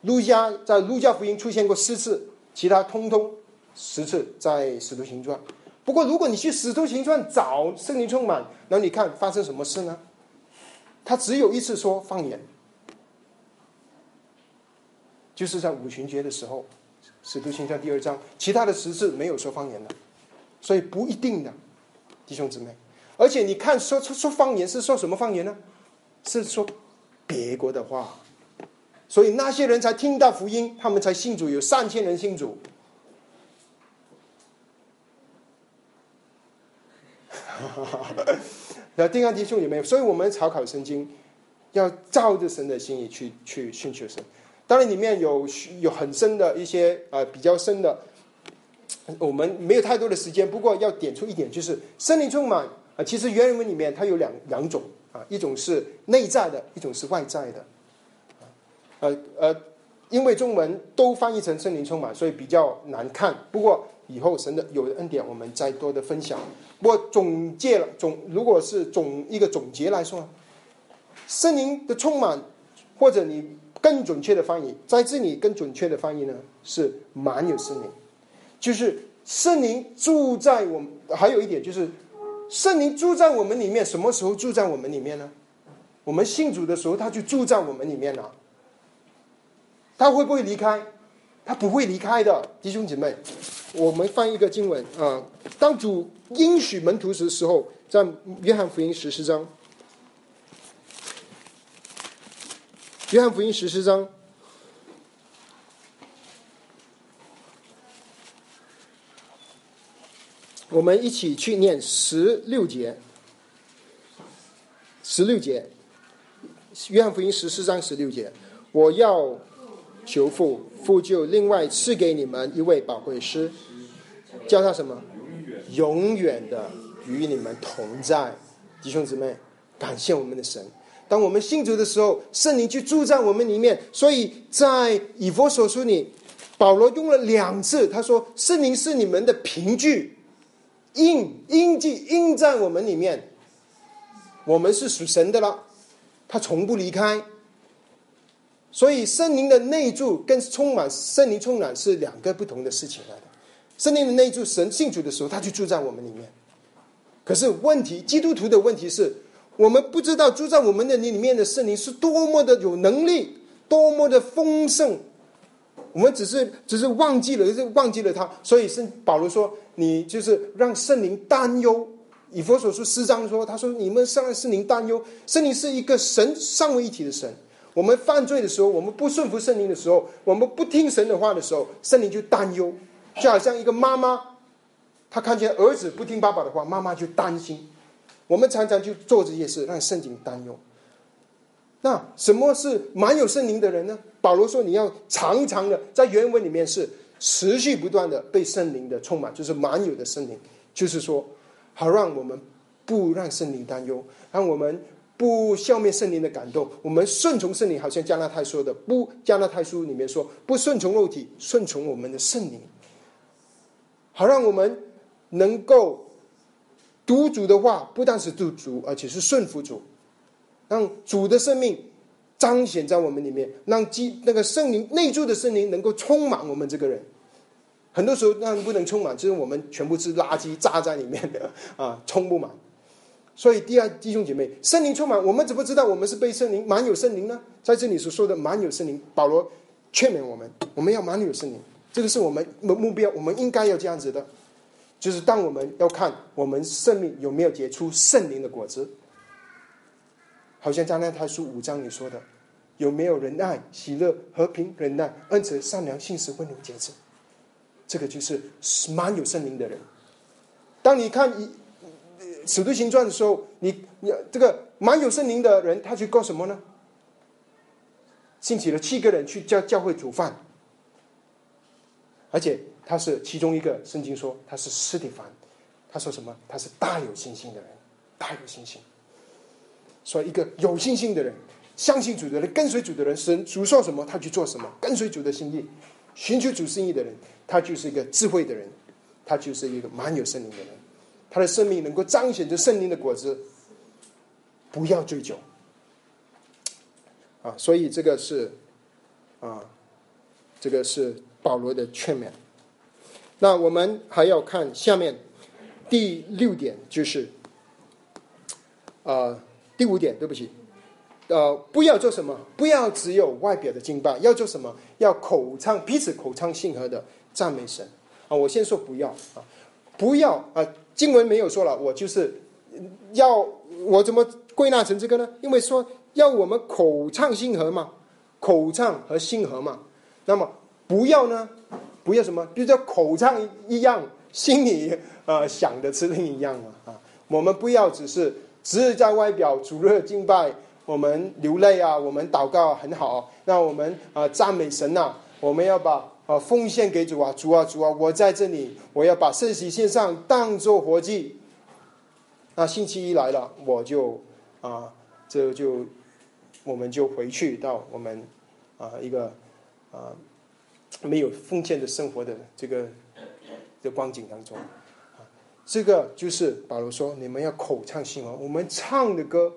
路加在路加福音出现过四次，其他通通十次在使徒行传。不过，如果你去《使徒行传》找圣灵充满，然后你看发生什么事呢？他只有一次说方言，就是在五旬节的时候，《使徒行传》第二章，其他的十次没有说方言的，所以不一定的，弟兄姊妹。而且你看说说方言是说什么方言呢？是说别国的话，所以那些人才听到福音，他们才信主，有上千人信主。哈哈哈那定安弟兄也没有，所以我们查考圣经，要照着神的心意去去寻求神。当然里面有有很深的一些啊，比较深的，我们没有太多的时间。不过要点出一点，就是圣灵充满啊，其实原文里面它有两两种啊，一种是内在的，一种是外在的。呃呃，因为中文都翻译成圣灵充满，所以比较难看。不过以后神的有的恩典，我们再多的分享。我总结了总，如果是总一个总结来说，圣灵的充满，或者你更准确的翻译，在这里更准确的翻译呢，是满有圣灵，就是圣灵住在我们。还有一点就是，圣灵住在我们里面，什么时候住在我们里面呢？我们信主的时候，他就住在我们里面了。他会不会离开？他不会离开的，弟兄姐妹。我们翻一个经文啊，当主应许门徒时时候，在约翰福音十四章，约翰福音十四章，我们一起去念十六节，十六节，约翰福音十四章十六节，我要求父。父就另外赐给你们一位宝贵师，叫他什么？永远的与你们同在，弟兄姊妹，感谢我们的神。当我们信主的时候，圣灵就住在我们里面。所以在以佛所书里，保罗用了两次，他说：“圣灵是你们的凭据，印印记印在我们里面，我们是属神的了，他从不离开。”所以圣灵的内住跟充满圣灵充满是两个不同的事情来的。圣灵的内住，神信主的时候，他就住在我们里面。可是问题，基督徒的问题是我们不知道住在我们的里面的圣灵是多么的有能力，多么的丰盛。我们只是只是忘记了，是忘记了他。所以圣保罗说：“你就是让圣灵担忧。”以佛所说四章说：“他说你们让圣灵担忧，圣灵是一个神三位一体的神。”我们犯罪的时候，我们不顺服圣灵的时候，我们不听神的话的时候，圣灵就担忧，就好像一个妈妈，她看见儿子不听爸爸的话，妈妈就担心。我们常常就做这些事，让圣灵担忧。那什么是满有圣灵的人呢？保罗说，你要常常的在原文里面是持续不断的被圣灵的充满，就是满有的圣灵，就是说，好让我们不让圣灵担忧，让我们。不消灭圣灵的感动，我们顺从圣灵，好像加拉太说的，不加拉太书里面说，不顺从肉体，顺从我们的圣灵，好让我们能够读主的话，不但是读主，而且是顺服主，让主的生命彰显在我们里面，让基那个圣灵内住的圣灵能够充满我们这个人。很多时候那不能充满，就是我们全部是垃圾扎在里面的啊，充不满。所以，第二弟兄姐妹，圣灵充满，我们怎么知道我们是被圣灵满有圣灵呢？在这里所说的满有圣灵，保罗劝勉我们，我们要满有圣灵，这个是我们目目标，我们应该要这样子的。就是当我们要看我们生命有没有结出圣灵的果子，好像加拉太书五章里说的，有没有仁爱、喜乐、和平、忍耐、恩慈、善良、信实、温柔、节制，这个就是满有圣灵的人。当你看一。使徒行传的时候，你你这个满有圣灵的人，他去过什么呢？兴起了七个人去教教会煮饭，而且他是其中一个。圣经说他是斯蒂凡，他说什么？他是大有信心的人，大有信心。说一个有信心的人，相信主的人，跟随主的人，神主说什么他去做什么，跟随主的心意，寻求主心意的人，他就是一个智慧的人，他就是一个满有圣灵的人，他的生命能够彰显着圣灵的果子。不要追究。啊，所以这个是，啊，这个是保罗的劝勉。那我们还要看下面第六点，就是，啊，第五点，对不起，呃，不要做什么？不要只有外表的敬拜，要做什么？要口唱彼此口唱信和的赞美神。啊，我先说不要啊，不要啊，经文没有说了，我就是要我怎么归纳成这个呢？因为说。要我们口唱心和嘛，口唱和心和嘛。那么不要呢？不要什么？就叫口唱一样，心里呃想的是另一样嘛啊。我们不要只是只是在外表主热敬拜，我们流泪啊，我们祷告很好。那我们啊赞美神呐，我们要把啊奉献给主啊，主啊主啊，我在这里，我要把圣喜献上，当做活祭。那星期一来了，我就啊这就。我们就回去到我们啊一个啊没有奉献的生活的这个的光景当中，这个就是保罗说你们要口唱心和，我们唱的歌，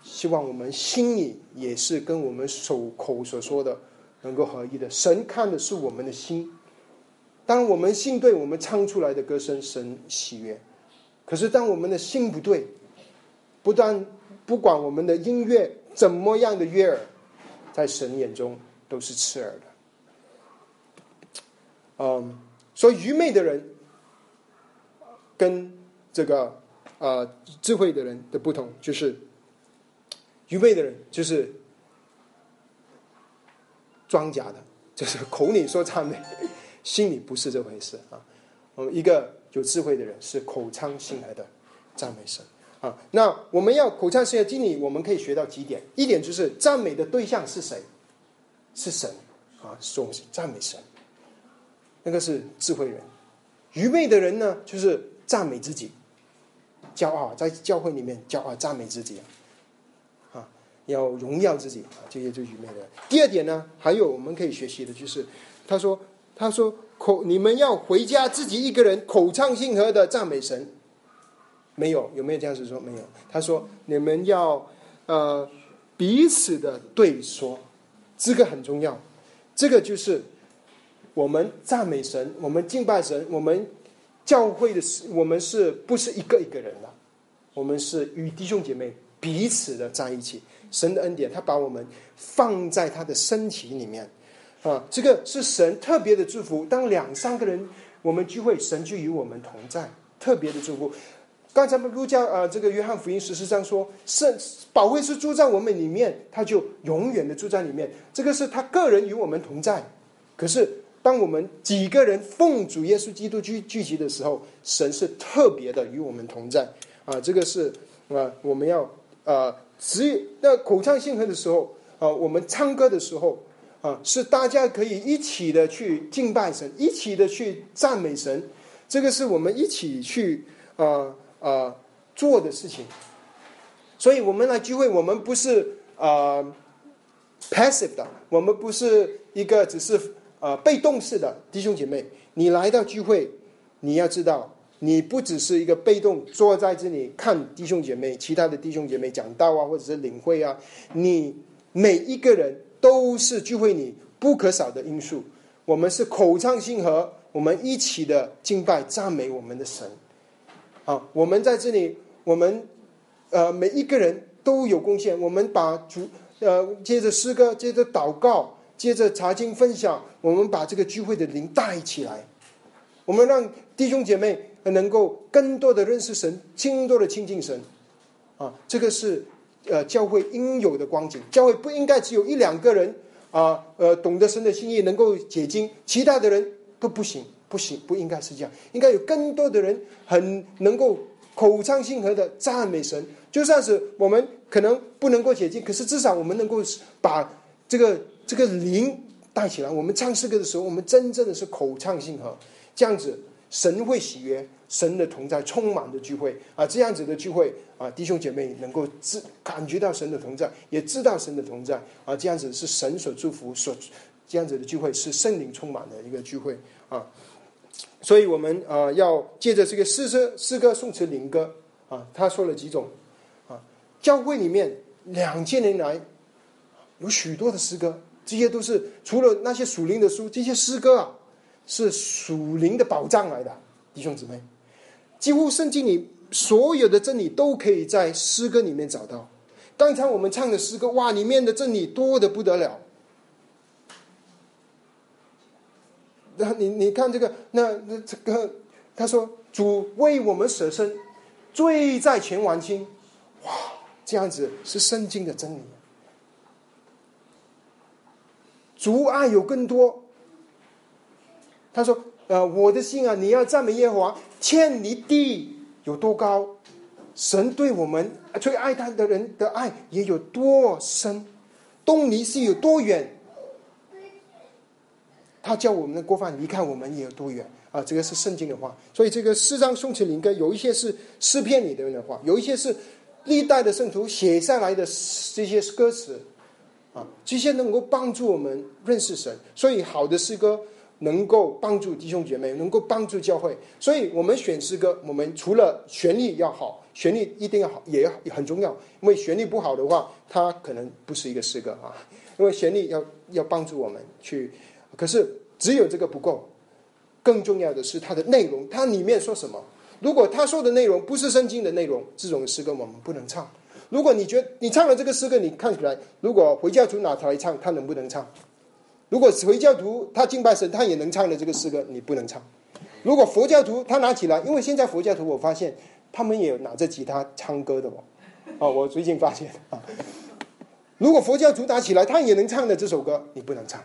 希望我们心里也是跟我们手口所说的能够合一的。神看的是我们的心，当我们心对，我们唱出来的歌声神喜悦；可是当我们的心不对，不但不管我们的音乐。怎么样的悦耳，在神眼中都是刺耳的。嗯，所以愚昧的人跟这个呃智慧的人的不同，就是愚昧的人就是装假的，就是口里说赞美，心里不是这回事啊。我们，一个有智慧的人是口唱心来的赞美神。啊，那我们要口唱诗歌经理，我们可以学到几点。一点就是赞美的对象是谁？是神啊，是赞美神。那个是智慧人，愚昧的人呢，就是赞美自己，骄傲，在教会里面骄傲赞美自己，要荣耀自己，这些就愚昧的。第二点呢，还有我们可以学习的就是，他说，他说口你们要回家自己一个人口唱心和的赞美神。没有，有没有这样子说？没有。他说：“你们要呃彼此的对说，这个很重要。这个就是我们赞美神，我们敬拜神，我们教会的是我们是不是一个一个人的？我们是与弟兄姐妹彼此的在一起。神的恩典，他把我们放在他的身体里面啊，这个是神特别的祝福。当两三个人我们聚会，神就与我们同在，特别的祝福。”刚才们路加呃，这个约翰福音十四章说，圣宝贵是住在我们里面，他就永远的住在里面。这个是他个人与我们同在。可是当我们几个人奉主耶稣基督聚聚集的时候，神是特别的与我们同在啊。这个是啊，我们要呃，只那口唱心和的时候啊，我们唱歌的时候啊，是大家可以一起的去敬拜神，一起的去赞美神。这个是我们一起去啊。啊，做的事情，所以我们来聚会，我们不是啊 passive 的，我们不是一个只是啊被动式的弟兄姐妹。你来到聚会，你要知道，你不只是一个被动坐在这里看弟兄姐妹，其他的弟兄姐妹讲道啊，或者是领会啊，你每一个人都是聚会里不可少的因素。我们是口唱心和，我们一起的敬拜赞美我们的神。啊，我们在这里，我们呃每一个人都有贡献。我们把主呃接着诗歌，接着祷告，接着查经分享，我们把这个聚会的灵带起来。我们让弟兄姐妹能够更多的认识神，更多的亲近神。啊，这个是呃教会应有的光景。教会不应该只有一两个人啊，呃懂得神的心意，能够解经，其他的人都不行。不行，不应该是这样。应该有更多的人很能够口唱心和的赞美神。就算是我们可能不能够解经，可是至少我们能够把这个这个灵带起来。我们唱诗歌的时候，我们真正的是口唱心和，这样子神会喜悦，神的同在充满的聚会啊，这样子的聚会啊，弟兄姐妹能够知感觉到神的同在，也知道神的同在啊，这样子是神所祝福所这样子的聚会是圣灵充满的一个聚会啊。所以我们啊，要借着这个诗歌诗歌宋词灵歌啊，他说了几种啊，教会里面两千年来有许多的诗歌，这些都是除了那些属灵的书，这些诗歌啊是属灵的宝藏来的，弟兄姊妹，几乎圣经里所有的真理都可以在诗歌里面找到。刚才我们唱的诗歌，哇，里面的真理多的不得了。那你你看这个，那那这个，他说主为我们舍身，罪在前还清，哇，这样子是圣经的真理。主爱有更多。他说，呃，我的心啊，你要赞美耶和华，千里地有多高，神对我们最爱他的人的爱也有多深，东离西有多远。他叫我们的过犯离开我们也有多远啊？这个是圣经的话，所以这个诗章宋词灵歌有一些是诗篇里的人的话，有一些是历代的圣徒写下来的这些歌词啊，这些能够帮助我们认识神。所以好的诗歌能够帮助弟兄姐妹，能够帮助教会。所以我们选诗歌，我们除了旋律要好，旋律一定要好，也要很重要。因为旋律不好的话，它可能不是一个诗歌啊。因为旋律要要帮助我们去。可是只有这个不够，更重要的是它的内容，它里面说什么？如果他说的内容不是圣经的内容，这种诗歌我们不能唱。如果你觉得你唱了这个诗歌，你看起来，如果回教徒拿出来唱，他能不能唱？如果回教徒他敬拜神，他也能唱的这个诗歌，你不能唱。如果佛教徒他拿起来，因为现在佛教徒我发现他们也拿着吉他唱歌的哦。哦，我最近发现啊，如果佛教徒拿起来，他也能唱的这首歌，你不能唱。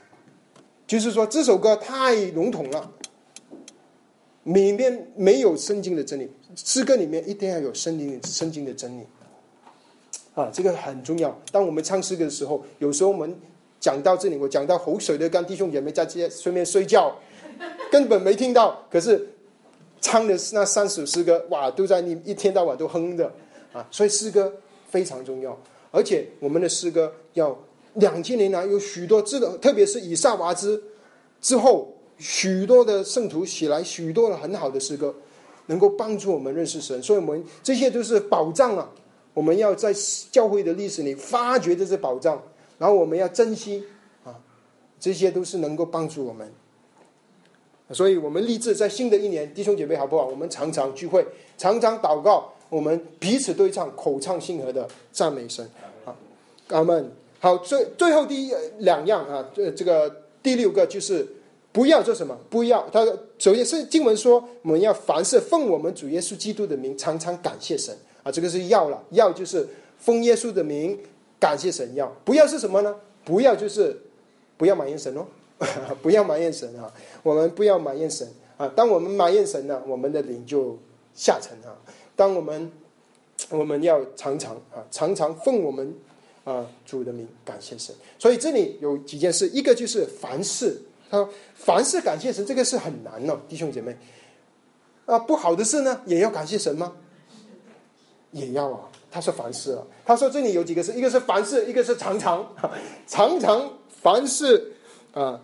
就是说，这首歌太笼统了，里面没有圣经的真理。诗歌里面一定要有圣经、圣经的真理啊，这个很重要。当我们唱诗歌的时候，有时候我们讲到这里，我讲到口水的跟弟兄姐妹在这顺便睡觉，根本没听到。可是唱的那三首诗歌，哇，都在你一天到晚都哼着啊。所以诗歌非常重要，而且我们的诗歌要。两千年来有许多字的，特别是以萨瓦兹之后，许多的圣徒写来许多的很好的诗歌，能够帮助我们认识神。所以，我们这些都是宝藏啊！我们要在教会的历史里发掘这些宝藏，然后我们要珍惜啊！这些都是能够帮助我们。所以我们立志在新的一年，弟兄姐妹好不好？我们常常聚会，常常祷告，我们彼此对唱，口唱心和的赞美神啊！阿门。好，最最后第一两样啊，这这个第六个就是不要做什么？不要他首先是经文说我们要凡事奉我们主耶稣基督的名，常常感谢神啊，这个是要了，要就是奉耶稣的名感谢神。要不要是什么呢？不要就是不要埋怨神哦，不要埋怨神啊，我们不要埋怨神啊。当我们埋怨神呢，我们的灵就下沉啊。当我们我们要常常啊，常常奉我们。啊，主的名，感谢神。所以这里有几件事，一个就是凡事，他说凡事感谢神，这个是很难哦，弟兄姐妹。啊，不好的事呢，也要感谢神吗？也要啊。他说凡事啊，他说这里有几个事，一个是凡事，一个是常常，常常凡事啊。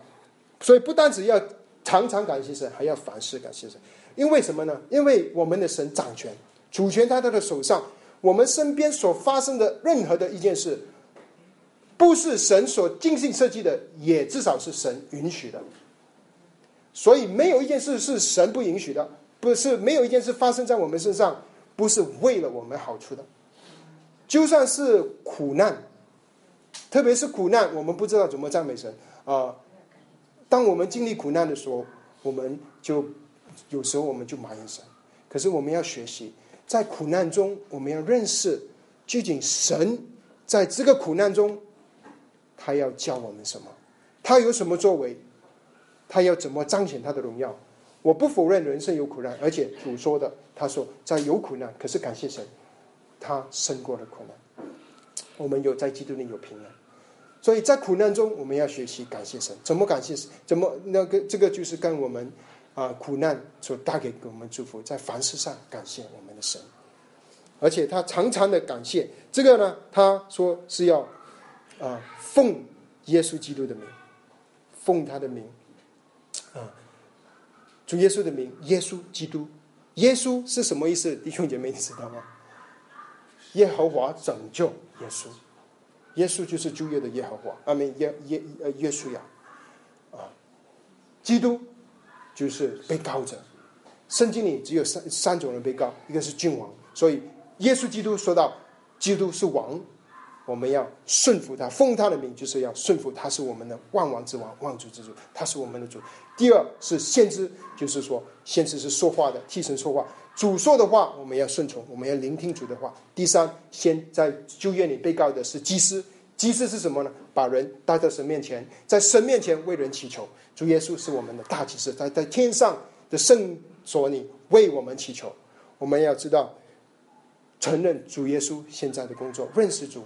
所以不单只要常常感谢神，还要凡事感谢神。因为什么呢？因为我们的神掌权，主权在他的手上。我们身边所发生的任何的一件事，不是神所精心设计的，也至少是神允许的。所以，没有一件事是神不允许的，不是没有一件事发生在我们身上，不是为了我们好处的。就算是苦难，特别是苦难，我们不知道怎么赞美神啊。当我们经历苦难的时候，我们就有时候我们就埋怨神。可是我们要学习。在苦难中，我们要认识究竟神在这个苦难中，他要教我们什么？他有什么作为？他要怎么彰显他的荣耀？我不否认人生有苦难，而且主说的，他说在有苦难，可是感谢神，他胜过了苦难。我们有在基督里有平安。所以在苦难中，我们要学习感谢神。怎么感谢？怎么那个这个就是跟我们啊苦难所带给给我们祝福，在凡事上感谢我们的神。而且他常常的感谢这个呢，他说是要啊奉耶稣基督的名，奉他的名啊主耶稣的名，耶稣基督，耶稣是什么意思？弟兄姐妹，你知道吗？耶和华拯救耶稣，耶稣就是旧约的耶和华，阿门。耶耶呃耶稣呀，啊，基督就是被告者。圣经里只有三三种人被告，一个是君王，所以。耶稣基督说到，基督是王，我们要顺服他，奉他的名，就是要顺服他，是我们的万王之王，万主之主，他是我们的主。第二是先知，就是说先知是说话的，替神说话，主说的话我们要顺从，我们要聆听主的话。第三，先在旧约里被告的是祭司，祭司是什么呢？把人带到神面前，在神面前为人祈求。主耶稣是我们的大祭司，在在天上的圣所里为我们祈求。我们要知道。承认主耶稣现在的工作，认识主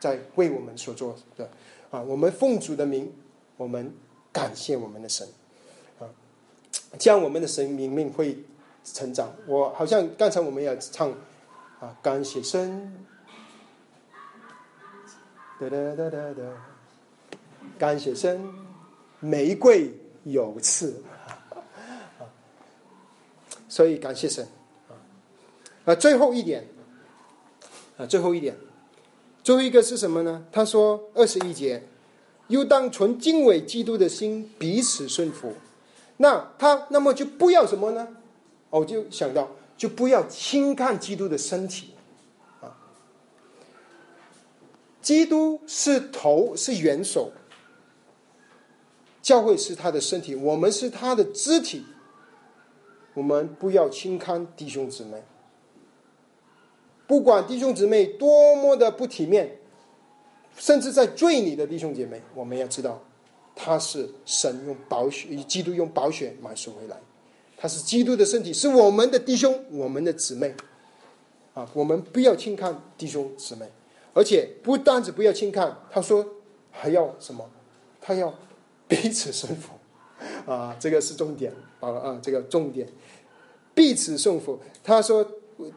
在为我们所做的啊，我们奉主的名，我们感谢我们的神啊，这样我们的神明明会成长。我好像刚才我们要唱啊，感谢神，哒哒哒哒哒，感谢神，玫瑰有刺，所以感谢神啊，啊，最后一点。啊，最后一点，最后一个是什么呢？他说二十一节，又当存敬畏基督的心，彼此顺服。那他那么就不要什么呢？我就想到，就不要轻看基督的身体啊。基督是头，是元首，教会是他的身体，我们是他的肢体。我们不要轻看弟兄姊妹。不管弟兄姊妹多么的不体面，甚至在罪里的弟兄姐妹，我们要知道，他是神用宝血，以基督用宝血买赎回来，他是基督的身体，是我们的弟兄，我们的姊妹，啊，我们不要轻看弟兄姊妹，而且不单止不要轻看，他说还要什么？他要彼此顺服，啊，这个是重点，啊啊，这个重点，彼此顺服。他说。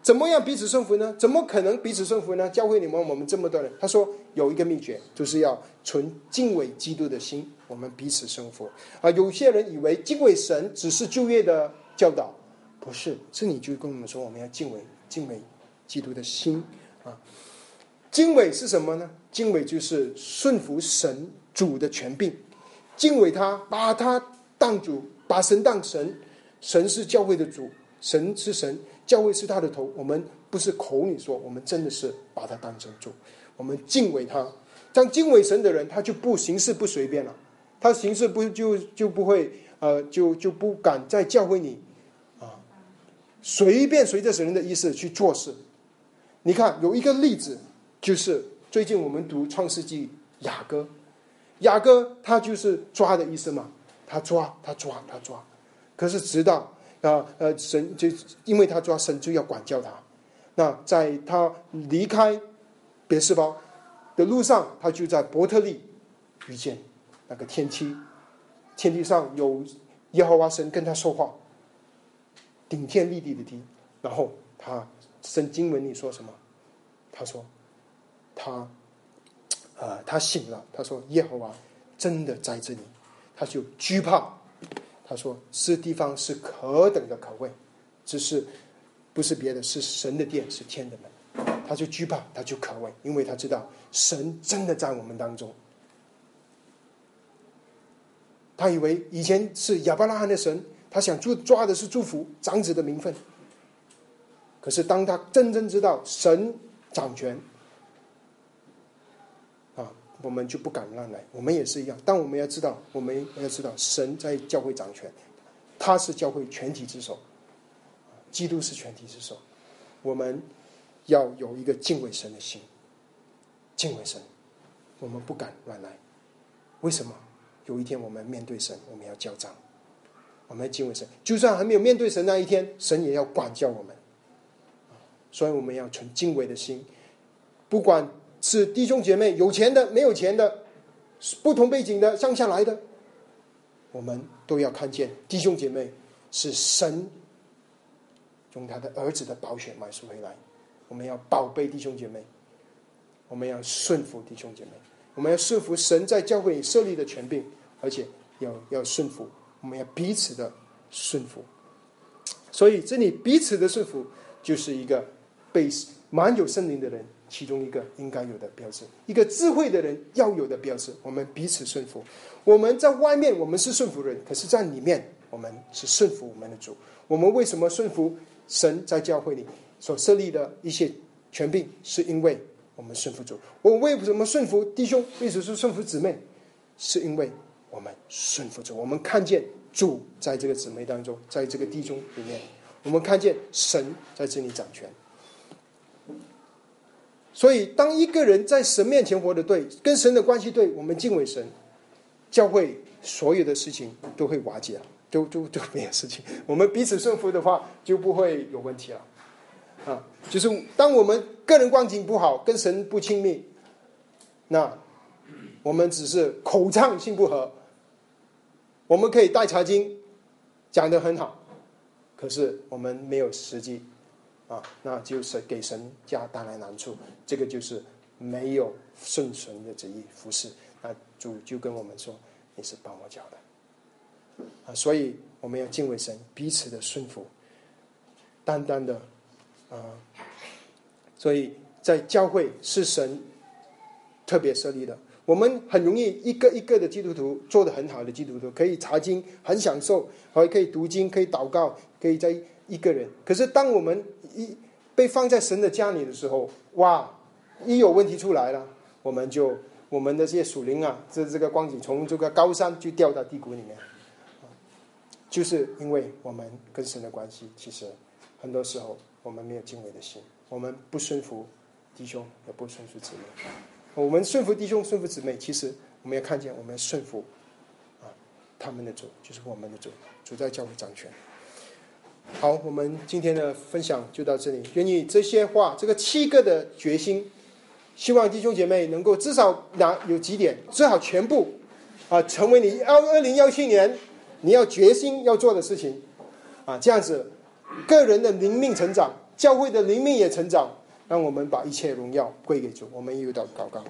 怎么样彼此顺服呢？怎么可能彼此顺服呢？教会里面我们这么多人，他说有一个秘诀，就是要存敬畏基督的心，我们彼此顺服。啊，有些人以为敬畏神只是就业的教导，不是，是你就跟我们说，我们要敬畏敬畏基督的心啊。敬畏是什么呢？敬畏就是顺服神主的权柄，敬畏他，把他当主，把神当神，神是教会的主，神是神。教会是他的头，我们不是口里说，我们真的是把他当成主，我们敬畏他。当敬畏神的人，他就不行事不随便了，他行事不就就不会呃，就就不敢再教会你啊随便随着神的意思去做事。你看有一个例子，就是最近我们读创世纪雅各，雅各他就是抓的意思嘛，他抓他抓他抓，可是直到。啊，呃，神就因为他抓神就要管教他。那在他离开别是包的路上，他就在伯特利遇见那个天梯，天梯上有耶和华神跟他说话，顶天立地的地。然后他圣经文里说什么？他说他啊，他醒了。他说耶和华真的在这里，他就惧怕。他说：“这地方是何等的可畏，只是不是别的，是神的殿，是天的门。他就惧怕，他就可畏，因为他知道神真的在我们当中。他以为以前是亚伯拉罕的神，他想抓抓的是祝福长子的名分。可是当他真正知道神掌权。”啊我们就不敢乱来，我们也是一样。但我们要知道，我们要知道，神在教会掌权，他是教会全体之首，基督是全体之首。我们要有一个敬畏神的心，敬畏神，我们不敢乱来。为什么？有一天我们面对神，我们要交账，我们要敬畏神。就算还没有面对神那一天，神也要管教我们。所以我们要存敬畏的心，不管。是弟兄姐妹有钱的没有钱的，不同背景的、乡下来的，我们都要看见弟兄姐妹是神用他的儿子的宝血买赎回来。我们要宝贝弟兄姐妹，我们要顺服弟兄姐妹，我们要顺服神在教会里设立的权柄，而且要要顺服，我们要彼此的顺服。所以这里彼此的顺服就是一个被满有圣灵的人。其中一个应该有的标志，一个智慧的人要有的标志。我们彼此顺服。我们在外面我们是顺服人，可是在里面我们是顺服我们的主。我们为什么顺服神在教会里所设立的一些权柄？是因为我们顺服主。我为什么顺服弟兄？为什么是顺服姊妹？是因为我们顺服主。我们看见主在这个姊妹当中，在这个弟兄里面，我们看见神在这里掌权。所以，当一个人在神面前活的对，跟神的关系对，我们敬畏神，教会所有的事情都会瓦解，都都都没有事情。我们彼此顺服的话，就不会有问题了。啊，就是当我们个人光景不好，跟神不亲密，那我们只是口唱心不合，我们可以带茶经讲的很好，可是我们没有实际。啊，那就是给神家带来难处，这个就是没有顺从的旨意服侍。那主就跟我们说：“你是帮我教的。”啊，所以我们要敬畏神，彼此的顺服，单单的啊。所以在教会是神特别设立的，我们很容易一个一个的基督徒做的很好的基督徒，可以查经，很享受，还可以读经，可以祷告，可以在。一个人，可是当我们一被放在神的家里的时候，哇，一有问题出来了，我们就我们的这些属灵啊，这这个光景从这个高山就掉到低谷里面，就是因为我们跟神的关系，其实很多时候我们没有敬畏的心，我们不顺服弟兄，也不顺服姊妹。我们顺服弟兄，顺服姊妹，其实我们要看见，我们顺服啊，他们的主就是我们的主，主在教会掌权。好，我们今天的分享就到这里。愿意这些话，这个七个的决心，希望弟兄姐妹能够至少拿有几点，最好全部啊，成为你二二零幺七年你要决心要做的事情啊。这样子，个人的灵命成长，教会的灵命也成长，让我们把一切荣耀归给主。我们又到祷告，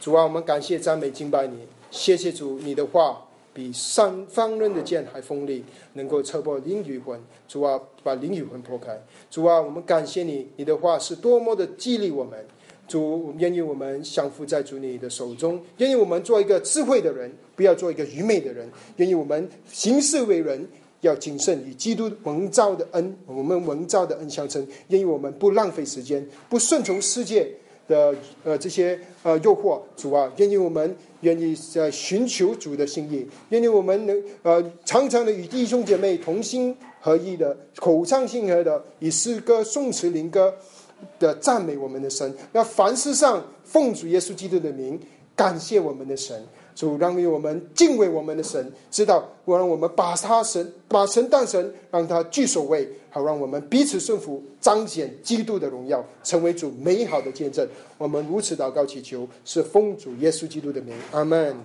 主啊，我们感谢赞美敬拜你，谢谢主你的话。比三方刃的剑还锋利，能够刺破灵与魂。主啊，把灵与魂破开。主啊，我们感谢你，你的话是多么的激励我们。主，愿意我们降服在主你的手中，愿意我们做一个智慧的人，不要做一个愚昧的人。愿意我们行事为人要谨慎，与基督蒙召的恩，我们蒙召的恩相称。愿意我们不浪费时间，不顺从世界。的呃这些呃诱惑，主啊，愿意我们愿意在寻求主的心意，愿意我们能呃常常的与弟兄姐妹同心合一的口唱心和的以诗歌颂词灵歌的赞美我们的神，那凡事上奉主耶稣基督的名感谢我们的神。主让我们敬畏我们的神，知道我让我们把他神把神当神，让他居首位，好让我们彼此顺服，彰显基督的荣耀，成为主美好的见证。我们如此祷告祈求，是奉主耶稣基督的名，阿门。